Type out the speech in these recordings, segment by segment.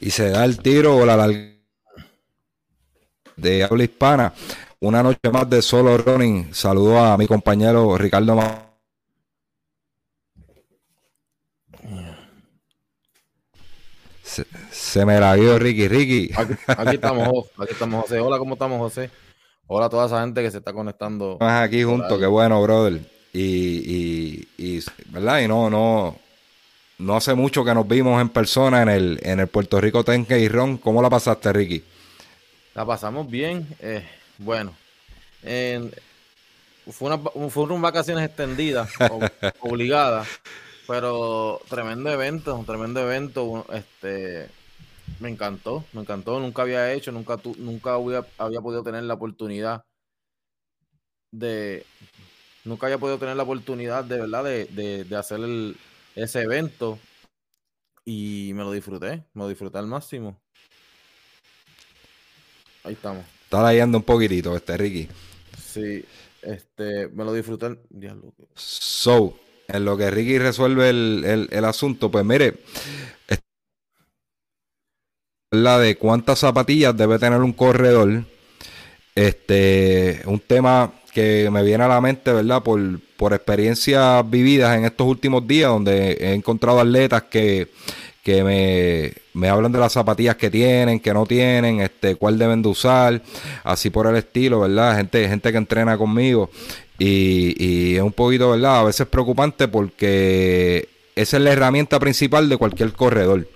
Y se da el tiro o la larga de habla hispana. Una noche más de solo running. Saludo a mi compañero Ricardo. Se, me la dio Ricky, Ricky. Aquí, estamos, aquí estamos, José. Hola, ¿cómo estamos, José? Hola a toda esa gente que se está conectando. Aquí juntos, qué bueno, brother. Y, y, y, ¿verdad? Y no, no, no hace mucho que nos vimos en persona en el, en el Puerto Rico Tenke y Ron. ¿Cómo la pasaste, Ricky? La pasamos bien. Eh, bueno, fue una, fueron vacaciones extendidas, obligadas, pero tremendo evento, tremendo evento. Este, me encantó, me encantó. Nunca había hecho, nunca, tu, nunca había, había podido tener la oportunidad de, nunca había podido tener la oportunidad de verdad de, de, de hacer el, ese evento y me lo disfruté, me lo disfruté al máximo. Ahí estamos. Está leyendo un poquitito este Ricky. Sí, este, me lo disfruté. So, en lo que Ricky resuelve el, el asunto, pues mire, la de cuántas zapatillas debe tener un corredor. Este, un tema que me viene a la mente, ¿verdad? Por, por experiencias vividas en estos últimos días, donde he encontrado atletas que, me, me, hablan de las zapatillas que tienen, que no tienen, este, cuál deben de usar, así por el estilo, ¿verdad? Gente, gente que entrena conmigo. Y, y es un poquito, ¿verdad? A veces preocupante porque esa es la herramienta principal de cualquier corredor.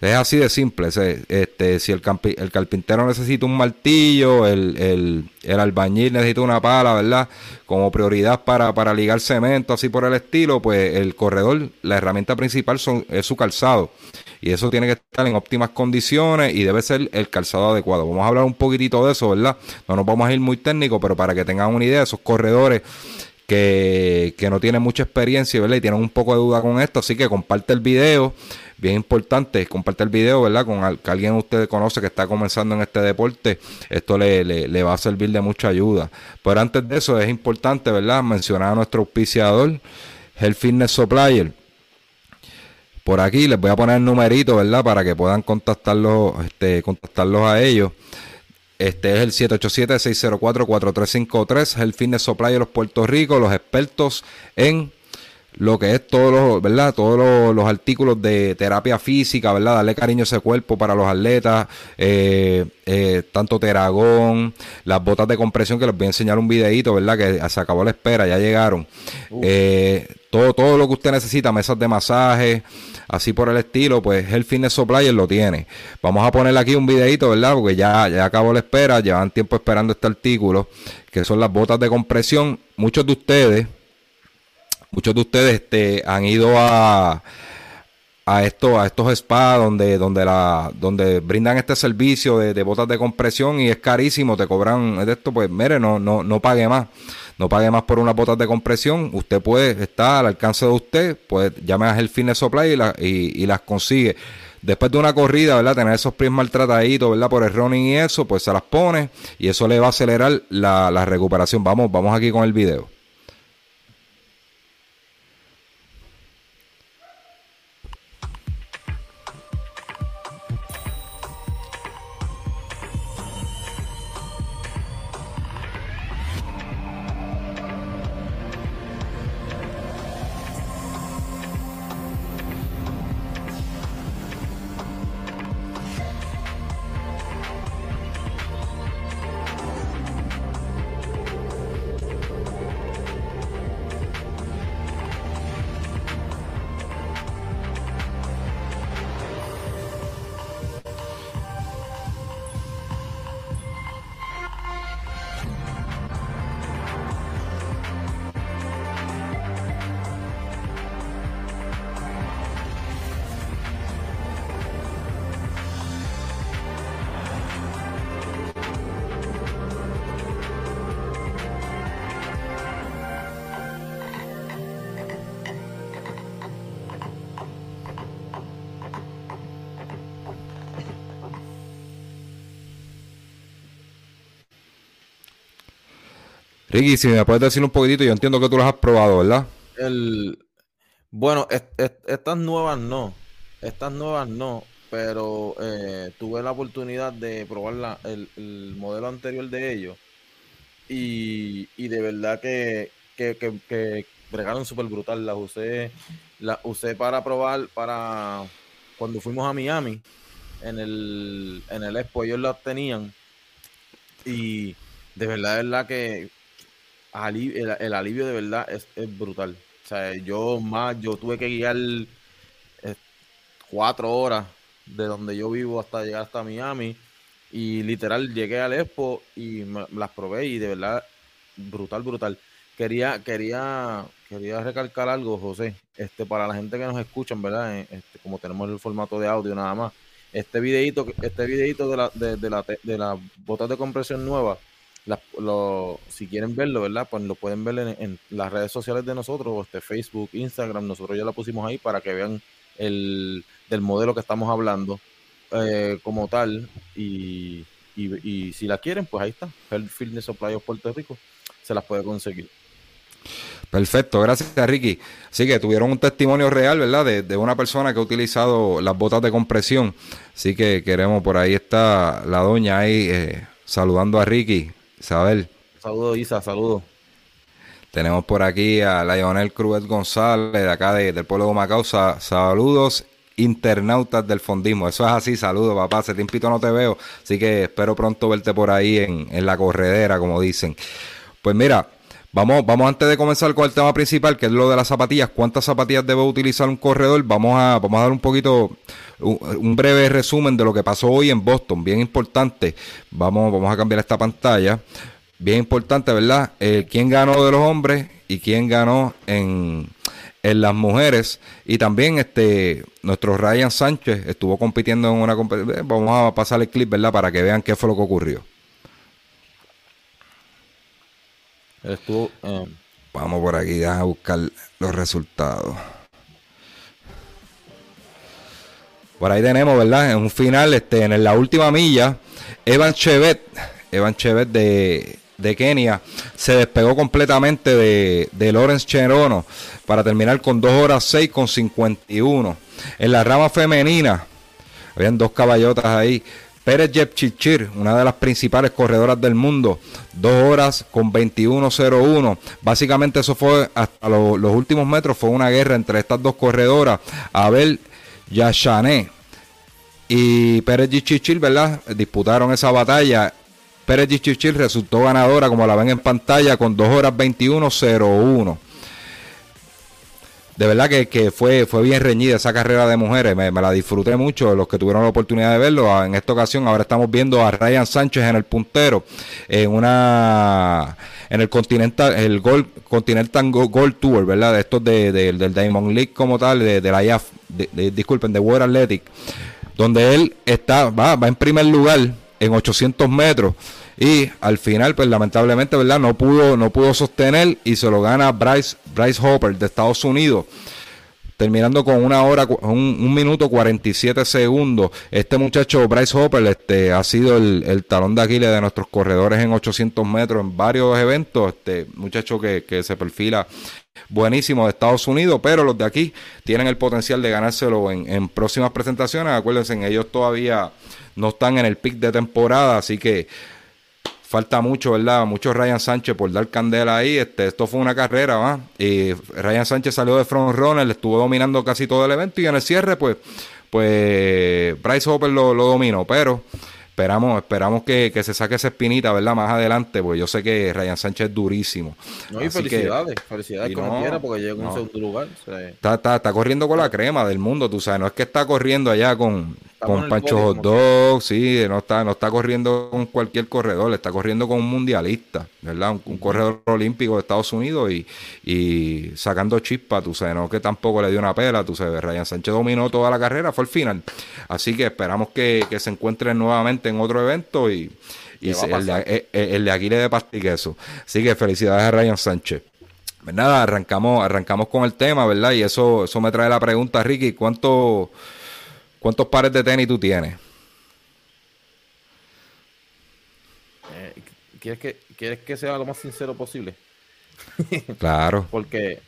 Es así de simple. Este, si el, el carpintero necesita un martillo, el, albañil necesita una pala, ¿verdad? Como prioridad para, para ligar cemento, así por el estilo, pues el corredor, la herramienta principal son, es su calzado. Y eso tiene que estar en óptimas condiciones y debe ser el calzado adecuado. Vamos a hablar un poquitito de eso, ¿verdad? No nos vamos a ir muy técnico, pero para que tengan una idea, esos corredores que, que no tienen mucha experiencia, ¿verdad? Y tienen un poco de duda con esto, así que comparte el video bien importante, comparte el video, ¿verdad? Con alguien que alguien usted conoce que está comenzando en este deporte, esto le, le, va a servir de mucha ayuda. Pero antes de eso es importante, ¿verdad? Mencionar a nuestro auspiciador, el Fitness Supplier. Por aquí les voy a poner el numerito, ¿verdad? Para que puedan contactarlos, este, contactarlos a ellos. Este es el 787-604-4353, el Fitness Supplier de los Puerto Rico, los expertos en lo que es todos los, ¿verdad? Todos los, artículos de terapia física, ¿verdad? Darle cariño a ese cuerpo para los atletas, eh, eh, tanto teragón, las botas de compresión que les voy a enseñar un videito, ¿verdad? Que se acabó la espera, ya llegaron. Eh, todo, todo lo que usted necesita, mesas de masaje, así por el estilo, pues el Fitness Supplier lo tiene. Vamos a ponerle aquí un videito, ¿verdad? Porque ya, ya acabó la espera, llevan tiempo esperando este artículo, que son las botas de compresión. Muchos de ustedes muchos de ustedes este, han ido a, esto, a estos spas donde, la, brindan este servicio de, botas de compresión y es carísimo, te cobran de esto, pues mire, no, no, no pague más. No pague más por unas botas de compresión. Usted puede estar al alcance de usted, pues llame a el Fitness Supply y, y, las consigue después de una corrida, ¿verdad? Tener esos pies maltrataditos, ¿verdad? Por el running y eso, pues se las pone y eso le va a acelerar la, la recuperación. Vamos, vamos aquí con el video. Ricky, si me puedes decir un poquitito, yo entiendo que tú las has probado, ¿verdad? El, bueno, estas nuevas no, estas nuevas no, pero eh, tuve la oportunidad de probar el, modelo anterior de ellos y, de verdad que, que, que, bregaron súper brutal. Las usé, las usé para probar para cuando fuimos a Miami en el, en el Expo, ellos las tenían y de verdad, de verdad que el, alivio de verdad es, es brutal. O sea, yo más, yo tuve que guiar eh, cuatro horas de donde yo vivo hasta llegar hasta Miami. Y literal llegué al Expo y las probé y de verdad, brutal, brutal. Quería, quería, quería recalcar algo, José, este, para la gente que nos escuchan, ¿verdad? Eh, este, como tenemos el formato de audio nada más. Este videito, este videito de la, de, de la, de las botas de compresión lo, si quieren verlo, ¿verdad? Pues lo pueden ver en, las redes sociales de nosotros, este Facebook, Instagram, nosotros ya la pusimos ahí para que vean el del modelo que estamos hablando eh, como tal y, y, si la quieren, pues ahí está, el Fitness Puerto Rico, se las puede conseguir. Perfecto, gracias Ricky. Así que tuvieron un testimonio real, ¿verdad? De, de, una persona que ha utilizado las botas de compresión. Así que queremos, por ahí está la doña ahí eh, saludando a Ricky. Isabel. Saludos, Isa, saludos. Tenemos por aquí a Lionel Cruz González, de acá del pueblo de Macao. saludos, internautas del fondismo. Eso es así, saludos, papá. Hace tiempito no te veo, así que espero pronto verte por ahí en, en la corredera, como dicen. Pues mira, Vamos, vamos antes de comenzar con el tema principal, que es lo de las zapatillas. ¿Cuántas zapatillas debe utilizar un corredor? Vamos a, vamos a dar un poquito, un, breve resumen de lo que pasó hoy en Boston. Bien importante. Vamos, vamos a cambiar esta pantalla. Bien importante, ¿verdad? Eh, ¿Quién ganó de los hombres y quién ganó en, en las mujeres? Y también este nuestro Ryan Sánchez estuvo compitiendo en una competición. Vamos a pasar el clip, ¿verdad? Para que vean qué fue lo que ocurrió. Estuvo. Eh, Vamos por aquí a buscar los resultados. Por ahí tenemos, ¿verdad? En un final, este, en la última milla, Evan Chevet, Evan Chevet de, de Kenia, se despegó completamente de, de Lawrence Cherono para terminar con 2 horas 6 con 51. En la rama femenina, habían dos caballotas ahí. Pérez Jepchichir, una de las principales corredoras del mundo, dos horas con 21.01. Básicamente eso fue hasta los últimos metros, fue una guerra entre estas dos corredoras, Abel Yashané y Pérez Jepchichir, ¿verdad? Disputaron esa batalla. Pérez Jepchichir resultó ganadora, como la ven en pantalla, con dos horas 21.01 de verdad que, fue, fue bien reñida esa carrera de mujeres, me, la disfruté mucho, los que tuvieron la oportunidad de verlo. En esta ocasión ahora estamos viendo a Ryan Sánchez en el puntero, en una en el Continental, el Gold, Continental Gold Tour, ¿verdad? De estos de, del Diamond League como tal, de, la IAF, disculpen, de World Athletic, donde él está, va, va en primer lugar en 800 metros. Y al final pues lamentablemente verdad no pudo no pudo sostener y se lo gana Bryce Bryce Hopper de Estados Unidos. Terminando con una hora un, minuto 47 segundos. Este muchacho Bryce Hopper este ha sido el, talón de Aquiles de nuestros corredores en 800 metros en varios eventos. Este muchacho que, que se perfila buenísimo de Estados Unidos, pero los de aquí tienen el potencial de ganárselo en, en próximas presentaciones. Acuérdense, ellos todavía no están en el pic de temporada, así que falta mucho, ¿verdad? Mucho Ryan Sánchez por dar candela ahí. Este, esto fue una carrera, ¿va? Y Ryan Sánchez salió de front runner, estuvo dominando casi todo el evento y en el cierre, pues, pues Bryce Hopper lo, lo dominó, pero esperamos, esperamos que, se saque esa espinita, ¿verdad? Más adelante, porque yo sé que Ryan Sánchez es durísimo. No, y felicidades, felicidades como quiera, porque llega en un segundo lugar. está, está, está, corriendo con la crema del mundo, tú sabes, no es que está corriendo allá con, con Pancho Hot Dog, sí, no está, no está corriendo con cualquier corredor, está corriendo con un mundialista, ¿verdad? Un, corredor olímpico de Estados Unidos y, y sacando chispa, tú sabes, no que tampoco le dio una pela, tú sabes, Ryan Sánchez dominó toda la carrera, fue el final. Así que esperamos que, que se encuentren nuevamente en otro evento y, y el, de, eh, eh, el, de Aquiles de Pastiqueso. Así que felicidades a Ryan Sánchez. Pues nada, arrancamos, arrancamos con el tema, ¿verdad? Y eso, eso me trae la pregunta, Ricky, ¿cuánto ¿Cuántos pares de tenis tú tienes? Eh, ¿quieres que, ¿quieres que sea lo más sincero posible? claro. Porque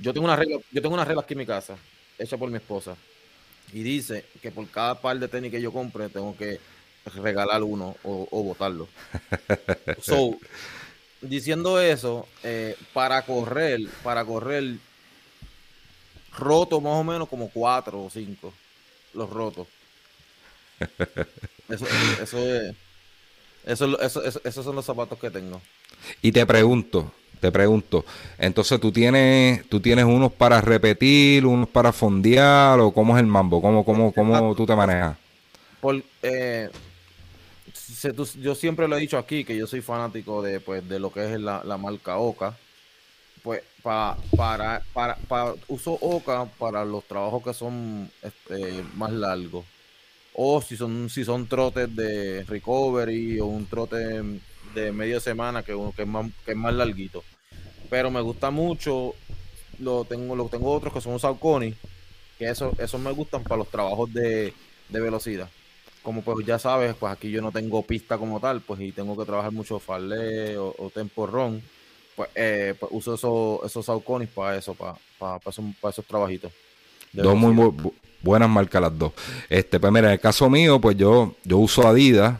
yo tengo una regla, yo tengo una regla aquí en mi casa, hecha por mi esposa, y dice que por cada par de tenis que yo compre tengo que regalar uno o, o botarlo. so, diciendo eso, eh, para correr, para correr, roto más o menos como cuatro o cinco, los rotos. Eso, eso, eso, eso, esos son los zapatos que tengo. Y te pregunto, te pregunto, entonces tú tienes, tú tienes unos para repetir, unos para fondear, o cómo es el mambo, cómo, cómo, cómo tú te manejas. Por, eh, yo siempre lo he dicho aquí que yo soy fanático de, pues, de lo que es la, marca Oca. Pues para, para, para, uso Oca para los trabajos que son este, más largos. O si son, si son trotes de recovery o un trote de media semana que, que, es más, que es más larguito. Pero me gusta mucho, lo tengo, lo tengo otros que son Saucony, que eso, esos me gustan para los trabajos de, de velocidad como pues ya sabes, pues aquí yo no tengo pista como tal, pues y tengo que trabajar mucho farle o, o pues, eh, pues uso esos, esos sauconis para eso, para, para, esos, para esos trabajitos. Dos muy buenas marcas las dos. Este, pues mira, en el caso mío, pues yo, yo uso Adidas,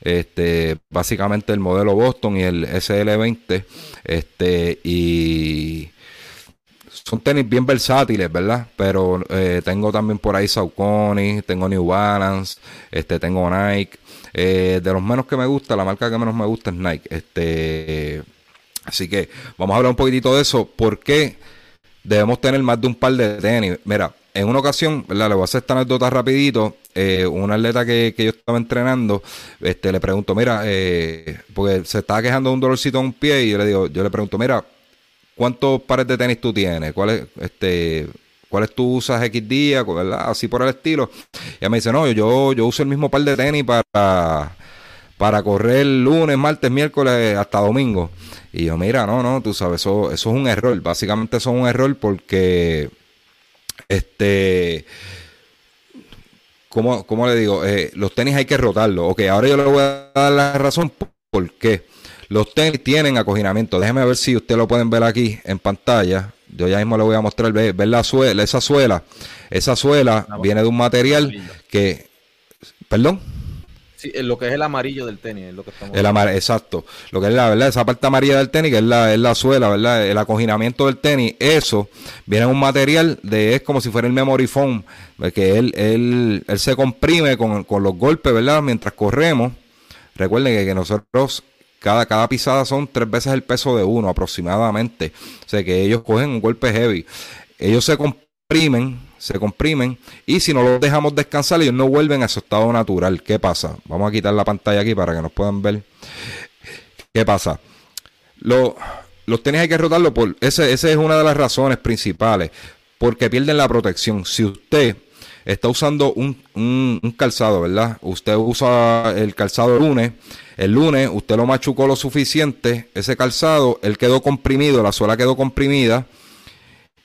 este, básicamente el modelo Boston y el SL20, este, y son tenis bien versátiles, ¿verdad? Pero eh, tengo también por ahí Saucony, tengo New Balance, este, tengo Nike. Eh, de los menos que me gusta, la marca que menos me gusta es Nike. Este, así que vamos a hablar un poquitito de eso. ¿Por qué debemos tener más de un par de tenis? Mira, en una ocasión, ¿verdad? Le voy a hacer esta anécdota rapidito. Eh, un atleta que, que, yo estaba entrenando, este, le pregunto, mira, eh, porque se estaba quejando de un dolorcito en un pie y yo le digo, yo le pregunto, mira, ¿cuántos pares de tenis tú tienes? ¿Cuáles, este, cuáles tú usas X días? ¿verdad? Así por el estilo. Y ella me dice, no, yo, yo uso el mismo par de tenis para, para correr lunes, martes, miércoles, hasta domingo. Y yo, mira, no, no, tú sabes, eso, eso es un error. Básicamente eso es un error porque, este... ¿Cómo, cómo le digo? Eh, los tenis hay que rotarlos. Ok, ahora yo le voy a dar la razón por qué. Los tenis tienen acoginamiento. Déjeme ver si ustedes lo pueden ver aquí en pantalla. Yo ya mismo le voy a mostrar, ver, la suela, esa suela. Esa suela viene de un material que... ¿Perdón? Sí, lo que es el amarillo del tenis, es lo que estamos el exacto. Lo que es la verdad, esa parte amarilla del tenis, que es la, es la suela, ¿verdad? El acoginamiento del tenis, eso viene de un material de, es como si fuera el memory foam, que él, él, él se comprime con, con los golpes, ¿verdad? Mientras corremos. Recuerden que, que nosotros cada, cada pisada son tres veces el peso de uno aproximadamente. O sea que ellos cogen un golpe heavy. Ellos se comprimen, se comprimen y si no los dejamos descansar ellos no vuelven a su estado natural. ¿Qué pasa? Vamos a quitar la pantalla aquí para que nos puedan ver. ¿Qué pasa? los tenis que rotarlo por... Esa ese es una de las razones principales. Porque pierden la protección. Si usted está usando un, un, calzado, ¿verdad? Usted usa el calzado lunes el lunes usted lo machucó lo suficiente, ese calzado, él quedó comprimido, la suela quedó comprimida.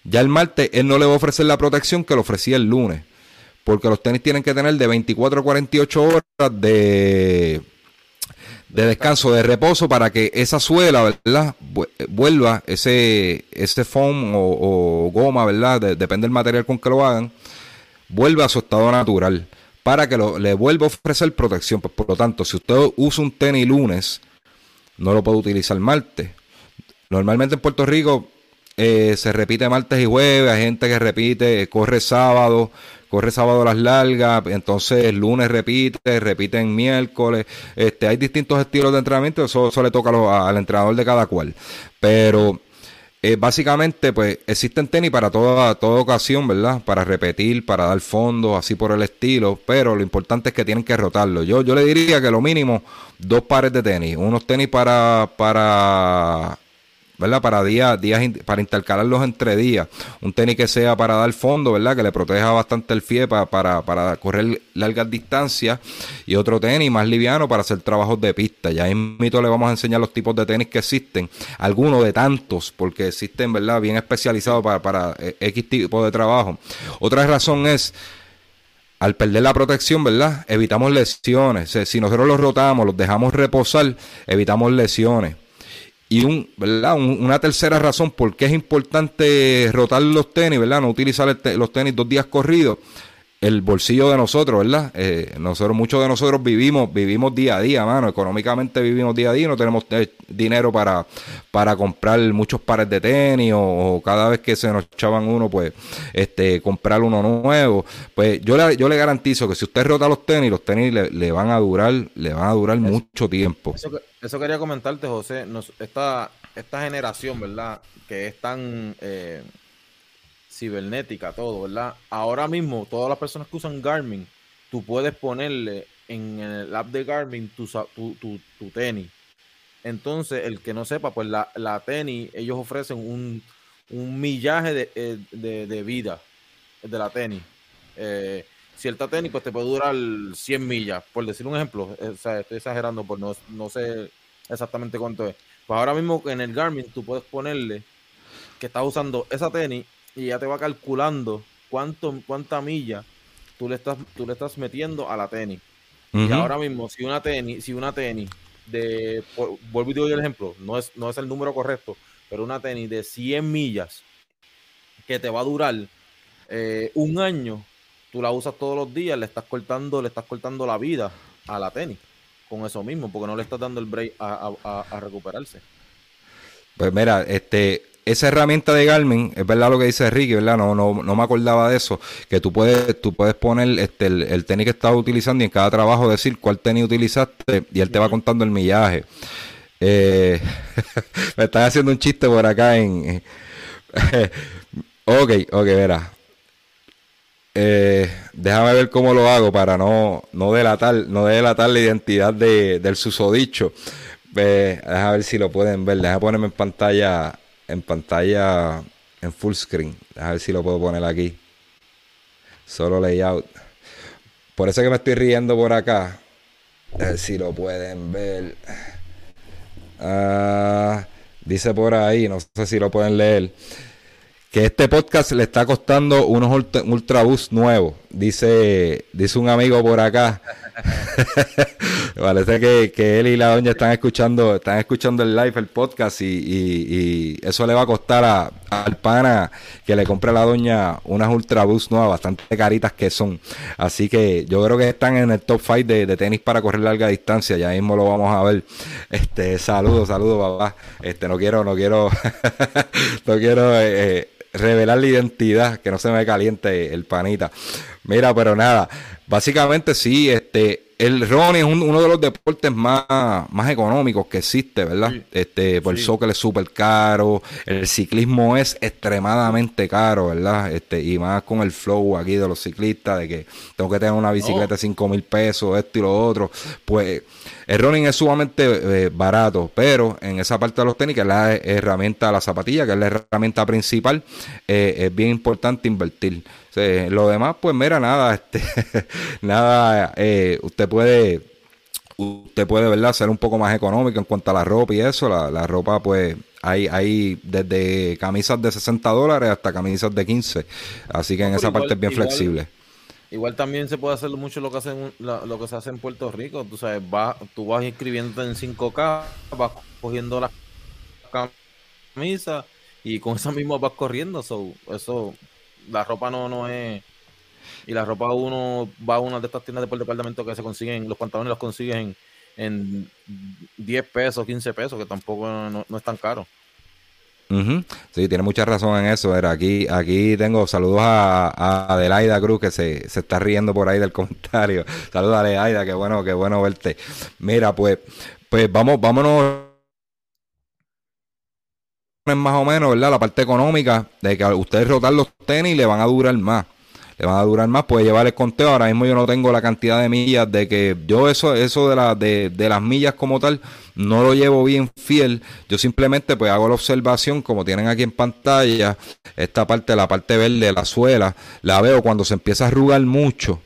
Ya el martes él no le va a ofrecer la protección que le ofrecía el lunes. Porque los tenis tienen que tener de 24 a 48 horas de, de descanso, de reposo, para que esa suela, ¿verdad? Vuelva ese, ese foam o, goma, ¿verdad? depende del material con que lo hagan, vuelva a su estado natural para que le vuelva a ofrecer protección. Pues, por lo tanto, si usted usa un tenis lunes, no lo puede utilizar martes. Normalmente en Puerto Rico eh, se repite martes y jueves, hay gente que repite, corre sábado, corre sábado las largas, entonces lunes repite, repite en miércoles, este, hay distintos estilos de entrenamiento, eso, eso le toca al entrenador de cada cual. Pero eh, básicamente, pues existen tenis para toda, toda ocasión, ¿verdad? Para repetir, para dar fondo, así por el estilo, pero lo importante es que tienen que rotarlo. Yo, yo le diría que lo mínimo dos pares de tenis, unos tenis para, para ¿verdad? Para días, días para intercalarlos entre días. Un tenis que sea para dar fondo, ¿verdad? Que le proteja bastante el pie para, para, para correr largas distancias. Y otro tenis más liviano para hacer trabajos de pista. Ya en mito le vamos a enseñar los tipos de tenis que existen. Algunos de tantos, porque existen, ¿verdad? Bien especializados para, para eh, X tipo de trabajo. Otra razón es al perder la protección, ¿verdad? Evitamos lesiones. si nosotros los rotamos, los dejamos reposar, evitamos lesiones. Y un, ¿verdad? una tercera razón por qué es importante rotar los tenis, ¿verdad? No utilizar los tenis dos días corridos el bolsillo de nosotros, ¿verdad? Eh, nosotros, muchos de nosotros vivimos, vivimos día a día, mano. Económicamente vivimos día a día, no tenemos eh, dinero para, para comprar muchos pares de tenis o, cada vez que se nos echaban uno, pues, este, comprar uno nuevo. Pues yo le, yo le garantizo que si usted rota los tenis, los tenis le, van a durar, le van a durar mucho tiempo. Eso, quería comentarte, José. esta, esta generación, ¿verdad? Que es tan eh, cibernética, todo, ¿verdad? Ahora mismo, todas las personas que usan Garmin, tú puedes ponerle en el app de Garmin tu, tu, tenis. Entonces, el que no sepa, pues la, la tenis, ellos ofrecen un, millaje eh, de, vida de la tenis. Eh, cierta tenis, pues te puede durar 100 millas, por decir un ejemplo. Eh, o sea, estoy exagerando, por no, no sé exactamente cuánto es. Pues ahora mismo en el Garmin tú puedes ponerle que estás usando esa tenis y ya te va calculando cuánto, cuánta milla tú le estás, tú le estás metiendo a la tenis. Y ahora mismo, si una tenis, si una tenis de, vuelvo y digo el ejemplo, no es, no es el número correcto, pero una tenis de 100 millas que te va a durar eh, un año, tú la usas todos los días, le estás cortando, le estás cortando la vida a la tenis con eso mismo, porque no le estás dando el break a, a, a recuperarse. Pues mira, este, esa herramienta de Garmin, es verdad lo que dice Ricky, ¿verdad? No, no, no me acordaba de eso, que tú puedes, tú puedes poner este, el, tenis que estás utilizando y en cada trabajo decir cuál tenis utilizaste y él te va contando el millaje. Eh, me están haciendo un chiste por acá en... ok, ok, verá. Eh, déjame ver cómo lo hago para no, no delatar, no delatar la identidad de, del susodicho. déjame ver si lo pueden ver. Déjame ponerme en pantalla en pantalla en full screen. A ver si lo puedo poner aquí. Solo layout. Por eso que me estoy riendo por acá. A ver si lo pueden ver. Ah, dice por ahí, no sé si lo pueden leer. Que este podcast le está costando unos ultrabús nuevos. Dice, dice un amigo por acá. Parece que, que, él y la doña están escuchando, están escuchando el live, el podcast, y, eso le va a costar a, al pana que le compre a la doña unas Ultraboost nuevas, bastante caritas que son. Así que yo creo que están en el top 5 de, tenis para correr larga distancia. Ya mismo lo vamos a ver. Este, saludos, saludos, papá. Este, no quiero, no quiero, no quiero eh, eh, revelar la identidad, que no se me caliente el panita. Mira, pero nada, básicamente sí, este, el running es uno de los deportes más, más económicos que existe, ¿verdad? este, por el soccer es súper caro, el ciclismo es extremadamente caro, ¿verdad? Este, y más con el flow aquí de los ciclistas, de que tengo que tener una bicicleta de 5 mil pesos, esto y lo otro, pues el running es sumamente eh, barato, pero en esa parte de los tenis, que es la herramienta, la zapatilla, que es la herramienta principal, eh, es bien importante invertir lo demás, pues mira, nada, este, nada, eh, usted puede, usted puede, ¿verdad? Ser un poco más económico en cuanto a la ropa y eso. La, ropa, pues, hay, hay desde camisas de 60 dólares hasta camisas de 15. Así que en esa parte es bien flexible. Igual también se puede hacer mucho lo que hacen lo que se hace en Puerto Rico. Tú sabes, vas, tú vas inscribiéndote en 5K, vas cogiendo las camisas y con eso mismo vas corriendo. eso la ropa no, no es. Y la ropa uno va a una de estas tiendas de por departamento que se consiguen, los pantalones los consiguen en, 10 pesos, 15 pesos, que tampoco no, es tan caro. Sí, tiene mucha razón en eso. Era aquí, aquí tengo saludos a, Adelaida Cruz que se, se, está riendo por ahí del comentario. Saludos a Adelaida, qué bueno, qué bueno verte. Mira, pues, pues vamos, vámonos más o menos, ¿verdad? La parte económica de que ustedes rotar los tenis le van a durar más. Le van a durar más, puede llevar el conteo. Ahora mismo yo no tengo la cantidad de millas de que yo eso, eso de, la, de, las millas como tal, no lo llevo bien fiel. Yo simplemente pues hago la observación, como tienen aquí en pantalla, esta parte, la parte verde, la suela, la veo cuando se empieza a arrugar mucho.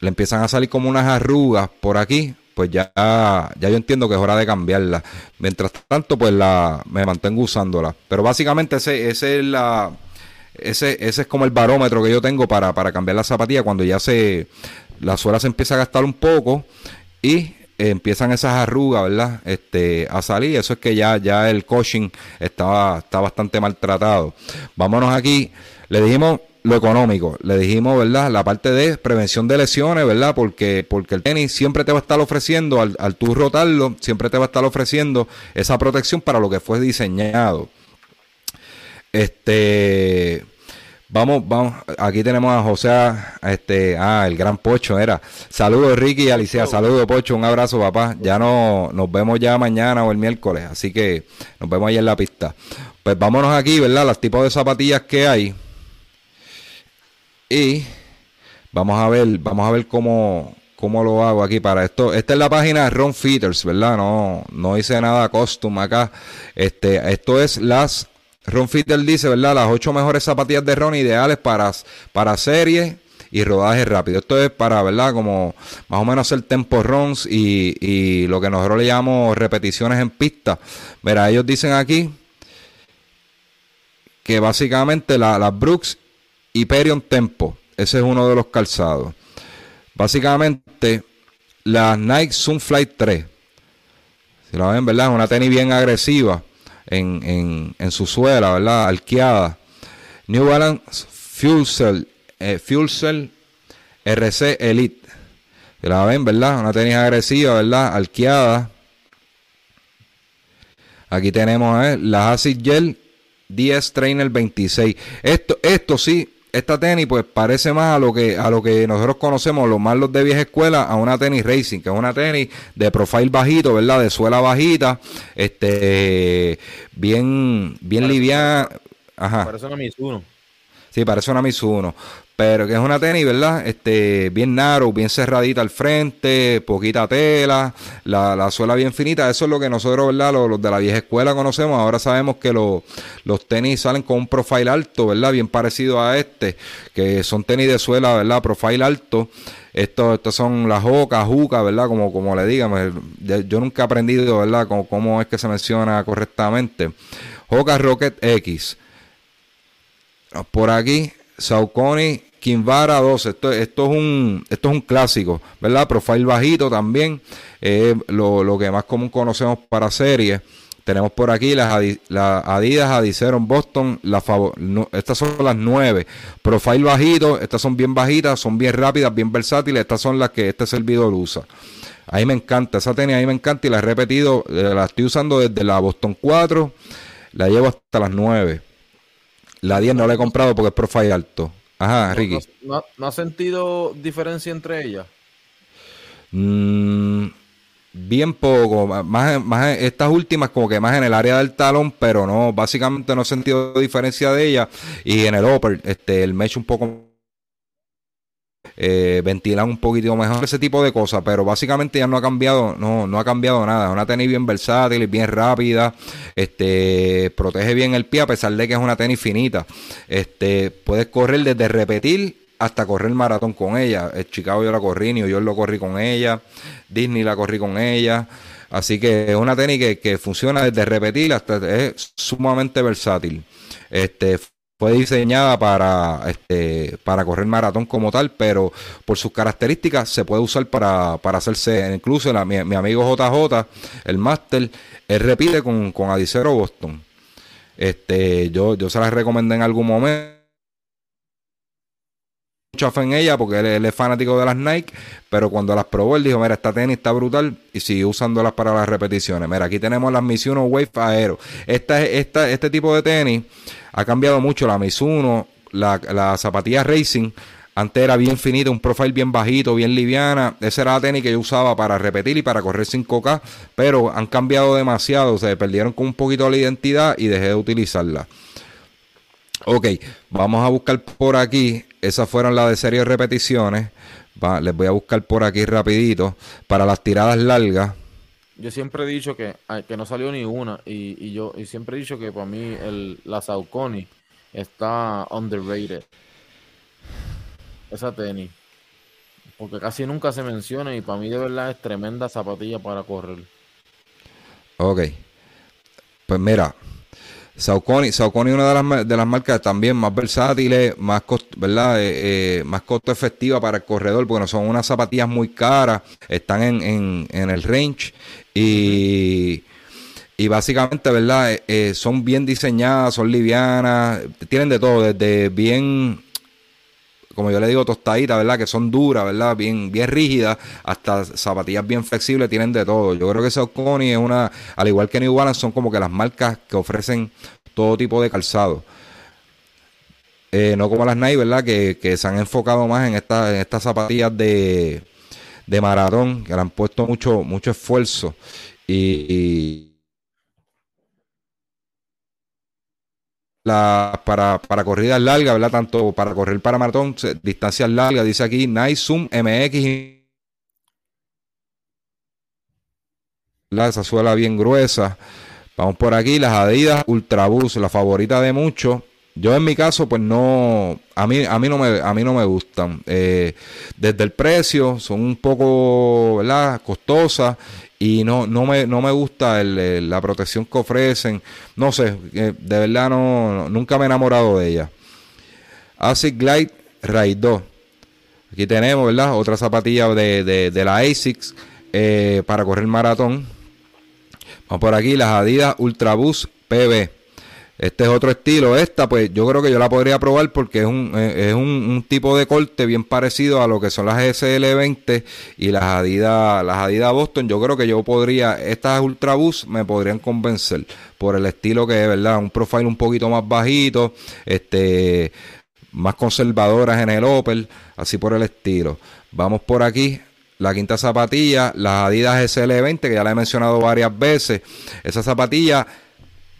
Le empiezan a salir como unas arrugas por aquí, pues ya, ya yo entiendo que es hora de cambiarla. Mientras tanto, pues la, me mantengo usándola. Pero básicamente ese, ese es la, ese, ese es como el barómetro que yo tengo para, para cambiar la zapatilla cuando ya se, la suela se empieza a gastar un poco y empiezan esas arrugas, ¿verdad? Este, a salir. Eso es que ya, ya el coaching estaba, está bastante maltratado. Vámonos aquí. Le dijimos lo económico, le dijimos, ¿verdad? La parte de prevención de lesiones, ¿verdad? Porque, porque el tenis siempre te va a estar ofreciendo, al, al tú rotarlo, siempre te va a estar ofreciendo esa protección para lo que fue diseñado. Este Vamos, vamos, aquí tenemos a José, este, ah, el gran Pocho era. Saludos Ricky y Alicia, saludos Pocho, un abrazo papá. Ya no, nos vemos ya mañana o el miércoles, así que nos vemos ahí en la pista. Pues vámonos aquí, ¿verdad? Los tipos de zapatillas que hay. Y vamos a ver, vamos a ver cómo, cómo lo hago aquí para esto. Esta es la página de Ron Fitters, ¿verdad? No, no hice nada costume acá. Este, esto es las Ron Fitter dice, ¿verdad? Las ocho mejores zapatillas de Ron ideales para, para series y rodaje rápido. Esto es para, ¿verdad? Como más o menos hacer tempo runs y, y lo que nosotros le llamamos repeticiones en pista. Mira, ellos dicen aquí que básicamente las Brooks Hyperion Tempo, ese es uno de los calzados. Básicamente, la Nike Sunflight 3. Si la ven, ¿verdad? Una tenis bien agresiva en, en, su suela, ¿verdad? Arqueada. New Balance Fuel Cell, eh, Fuel Cell RC Elite. la ven, ¿verdad? Una tenis agresiva, ¿verdad? Arqueada. Aquí tenemos eh, la Acid Gel 10 Trainer 26. Esto, esto sí, esta tenis pues parece más a lo que a lo que nosotros conocemos los más los de vieja escuela a una tenis racing que es una tenis de profile bajito verdad de suela bajita este bien bien liviana. ajá. parece una Mizuno. Sí parece una Mizuno pero que es una tenis, ¿verdad? Este, bien narrow, bien cerradita al frente, poquita tela, la, la suela bien finita. Eso es lo que nosotros, ¿verdad? Los, de la vieja escuela conocemos. Ahora sabemos que los, los tenis salen con un profile alto, ¿verdad? Bien parecido a este, que son tenis de suela, ¿verdad? Profile alto. Estos, estos son las Joca, Juca, ¿verdad? Como, como le digan. Yo nunca he aprendido, ¿verdad? Cómo, cómo es que se menciona correctamente. Joca Rocket X. Por aquí, Saucony Kinvara 12. Esto, es un, esto es un clásico, ¿verdad? Profile bajito también. lo, que más común conocemos para series. Tenemos por aquí las, Adidas Adiceron Boston. La estas son las nueve. Profile bajito. Estas son bien bajitas, son bien rápidas, bien versátiles. Estas son las que este servidor usa. Ahí me encanta. Esa tenis ahí me encanta y la he repetido. Eh, la estoy usando desde la Boston 4. La llevo hasta las 9. La 10 no la he comprado porque es profile alto. Ajá, Ricky. ¿No, no, has sentido diferencia entre ellas? Mm, bien poco, más, más estas últimas como que más en el área del talón, pero no, básicamente no he sentido diferencia de ellas y en el upper, este, el mesh un poco eh, ventilar un poquito mejor, ese tipo de cosas, pero básicamente ya no ha cambiado, no, no ha cambiado nada. Es una tenis bien versátil, bien rápida, este, protege bien el pie a pesar de que es una tenis finita. Este, puedes correr desde repetir hasta correr maratón con ella. El Chicago yo la corrí, New York lo corrí con ella, Disney la corrí con ella. Así que es una tenis que, que funciona desde repetir hasta es sumamente versátil. Este fue diseñada para, este, para correr maratón como tal, pero por sus características se puede usar para, para hacerse, incluso mi, amigo JJ, el máster, él repite con, con Adicero Boston. Este, yo, yo se las recomendé en algún momento mucha fe en ella porque él, es fanático de las Nike, pero cuando las probó él dijo, mira, esta tenis está brutal y sigue usándolas para las repeticiones. Mira, aquí tenemos las Mizuno Wave Aero. Esta, esta, este tipo de tenis ha cambiado mucho. La Mizuno, la, la zapatilla Racing, antes era bien finita, un profile bien bajito, bien liviana. Esa era la tenis que yo usaba para repetir y para correr 5K, pero han cambiado demasiado, se perdieron con un poquito la identidad y dejé de utilizarla. Ok, vamos a buscar por aquí. Esas fueron las de serie de repeticiones. les voy a buscar por aquí rapidito. Para las tiradas largas. Yo siempre he dicho que, que no salió ni una. Y, yo y siempre he dicho que para mí el, la Saucony está underrated. Esa tenis. Porque casi nunca se menciona y para mí de verdad es tremenda zapatilla para correr. Ok. Pues mira, Saucony, Saucony es una de las, de las marcas también más versátiles, más ¿verdad? Eh, eh, más costo efectiva para el corredor, porque no son unas zapatillas muy caras, están en, en, en el range y, y básicamente, ¿verdad? Eh, son bien diseñadas, son livianas, tienen de todo, desde bien como yo le digo, tostaditas, ¿verdad? Que son duras, ¿verdad? Bien, bien rígidas, hasta zapatillas bien flexibles, tienen de todo. Yo creo que Saucony es una, al igual que New Balance, son como que las marcas que ofrecen todo tipo de calzado. Eh, no como las Nike, ¿verdad? Que, se han enfocado más en, esta, estas zapatillas de, de maratón, que le han puesto mucho, mucho esfuerzo. y la, para, para corridas largas, ¿verdad? Tanto para correr para maratón, distancias largas, dice aquí Nice Zoom MX. Esa suela bien gruesa. Vamos por aquí, las Adidas Ultraboost, la favorita de muchos. Yo en mi caso, pues no, a mí, a mí no me, a mí no me gustan. Eh, desde el precio, son un poco, ¿verdad? Costosas y no, no, me, no me gusta la protección que ofrecen. No sé, de verdad no, nunca me he enamorado de ella. Acid Glide Raid 2. Aquí tenemos, ¿verdad? Otra zapatilla de, la ASICS eh, para correr maratón. Vamos por aquí, las Adidas Ultra Boost PB. Este es otro estilo. Esta, pues yo creo que yo la podría probar porque es un, eh, es un, tipo de corte bien parecido a lo que son las SL20 y las Adidas, las Adidas Boston. Yo creo que yo podría, estas Ultra Boost me podrían convencer por el estilo que es, ¿verdad? Un profile un poquito más bajito, este, más conservadoras en el Opel, así por el estilo. Vamos por aquí. La quinta zapatilla, las Adidas SL20, que ya la he mencionado varias veces. Esa zapatilla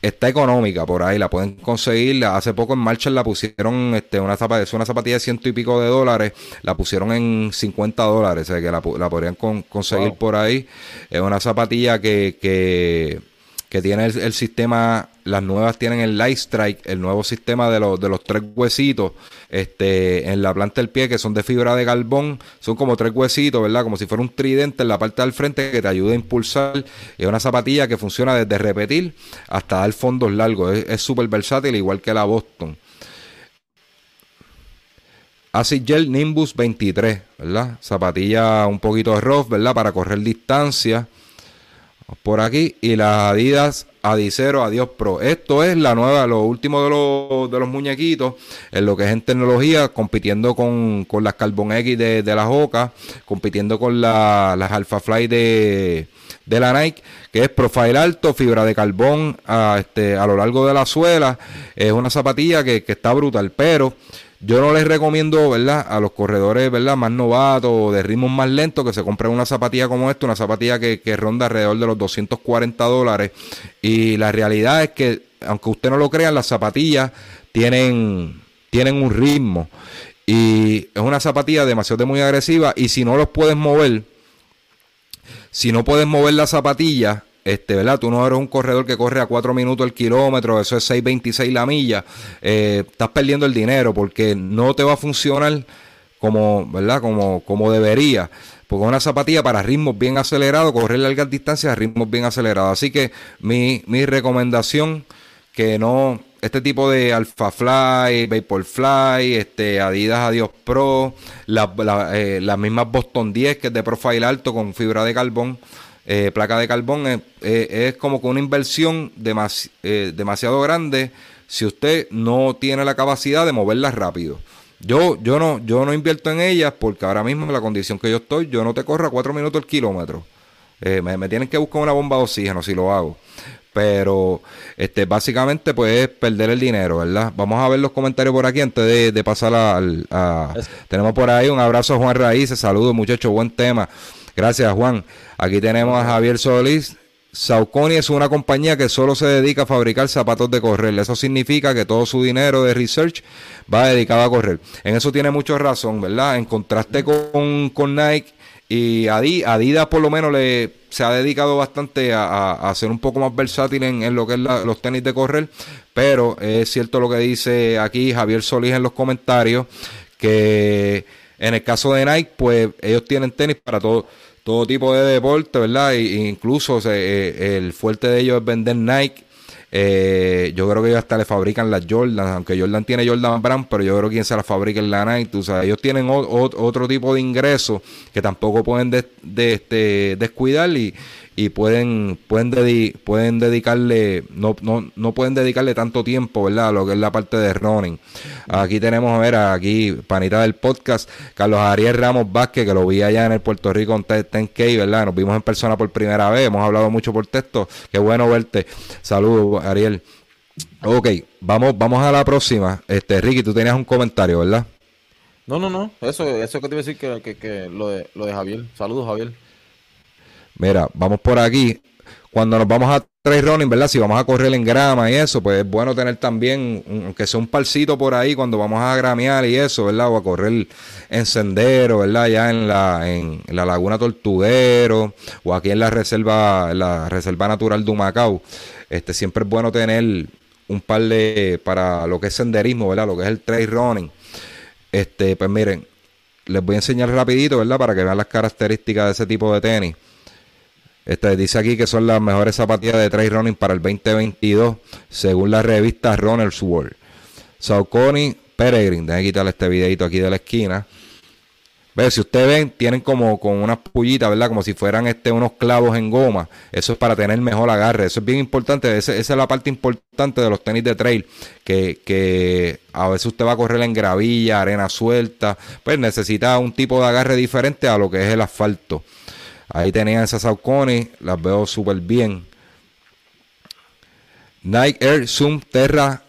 está económica por ahí, la pueden conseguir. Hace poco en marcha la pusieron, este, una zapatilla, una zapatilla de ciento y pico de dólares, la pusieron en 50 dólares, o sea que la, podrían conseguir por ahí. Es una zapatilla que, que que tiene el, sistema, las nuevas tienen el Light Strike, el nuevo sistema de los, de los tres huesitos este, en la planta del pie que son de fibra de carbón, son como tres huesitos, ¿verdad? Como si fuera un tridente en la parte del frente que te ayuda a impulsar. Es una zapatilla que funciona desde repetir hasta dar fondos largos, es súper versátil, igual que la Boston. Acid Gel Nimbus 23, ¿verdad? Zapatilla un poquito rough, ¿verdad? Para correr distancia por aquí y las Adidas Adicero Adiós Pro. Esto es la nueva, lo último de los, de los muñequitos en lo que es en tecnología, compitiendo con, con las Carbon X de, de las Oca, compitiendo con las Alpha Fly de, de la Nike, que es profile alto, fibra de carbón a, este, a lo largo de la suela. Es una zapatilla que, que está brutal, pero yo no les recomiendo, ¿verdad? A los corredores, ¿verdad? Más novatos o de ritmos más lentos que se compren una zapatilla como esta, una zapatilla que, ronda alrededor de los 240 dólares. Y la realidad es que, aunque usted no lo crea, las zapatillas tienen, tienen un ritmo. Y es una zapatilla demasiado muy agresiva. Y si no los puedes mover, si no puedes mover la zapatilla, este, ¿verdad? Tú no eres un corredor que corre a 4 minutos el kilómetro, eso es 6.26 la milla, eh, estás perdiendo el dinero porque no te va a funcionar como, ¿verdad? Como, como debería. Porque una zapatilla para ritmos bien acelerados, correr largas distancias a ritmos bien acelerados. Así que mi, mi recomendación que no este tipo de Alpha Fly, Vaporfly, este Adidas Adios Pro, eh, las mismas Boston 10 que es de profile alto con fibra de carbón eh, placa de carbón eh, eh, es, como que una inversión demasiado grande si usted no tiene la capacidad de moverlas rápido. Yo, yo, no, yo no invierto en ellas porque ahora mismo en la condición que yo estoy, yo no te corro a 4 minutos el kilómetro. me, tienen que buscar una bomba de oxígeno si lo hago. Pero este, básicamente pues es perder el dinero, ¿verdad? Vamos a ver los comentarios por aquí antes de, pasar al... A, tenemos por ahí un abrazo a Juan Raíces, saludos muchachos, buen tema. Gracias, Juan. Aquí tenemos a Javier Solís. Saucony es una compañía que solo se dedica a fabricar zapatos de correr. Eso significa que todo su dinero de research va dedicado a correr. En eso tiene mucha razón, ¿verdad? En contraste con, con Nike y Adidas por lo menos le, se ha dedicado bastante a, a, ser un poco más versátil en, lo que es los tenis de correr. Pero es cierto lo que dice aquí Javier Solís en los comentarios, que en el caso de Nike, pues ellos tienen tenis para todo todo tipo de deporte, ¿verdad? E incluso eh, el fuerte de ellos es vender Nike Eh, yo creo que ellos hasta le fabrican las Jordan, aunque Jordan tiene Jordan Brand, pero yo creo que quien se las fabrica es la Nike. Tú sabes, ellos tienen otro tipo de ingresos que tampoco pueden de, este, descuidar y, y pueden pueden pueden dedicarle no, no, no pueden dedicarle tanto tiempo verdad a lo que es la parte de running. Aquí tenemos a ver aquí panita del podcast Carlos Ariel Ramos Vázquez que lo vi allá en el Puerto Rico en 10K verdad nos vimos en persona por primera vez hemos hablado mucho por texto. Qué bueno verte. Saludos Ariel. Ok vamos vamos a la próxima. Este Ricky tú tenías un comentario verdad no no no. Eso eso que te iba a decir que, que, que lo de lo de Javier. Saludos Javier Mira, vamos por aquí. Cuando nos vamos a trail running, ¿verdad? Si vamos a correr en grama y eso, pues es bueno tener también, aunque sea un palcito por ahí cuando vamos a gramear y eso, ¿verdad? O a correr en sendero, ¿verdad? Ya en la, en la Laguna Tortuguero o aquí en la reserva, la reserva natural de Humacao. Este, siempre es bueno tener un par de, para lo que es senderismo, ¿verdad? Lo que es el trail running. Este, pues miren, les voy a enseñar rapidito, ¿verdad? Para que vean las características de ese tipo de tenis. Este, dice aquí que son las mejores zapatillas de trail running para el 2022, según la revista Runner's World. Saucony Peregrine, déjenme quitarle este videito aquí de la esquina. Ve, si ustedes ven, tienen como con unas pullitas, ¿verdad? Como si fueran este, unos clavos en goma. Eso es para tener mejor agarre. Eso es bien importante. esa es la parte importante de los tenis de trail. Que, que a veces usted va a correr en gravilla, arena suelta. Pues necesita un tipo de agarre diferente a lo que es el asfalto. Ahí tenían esas Saucony, las veo súper bien. Nike Air Zoom Terra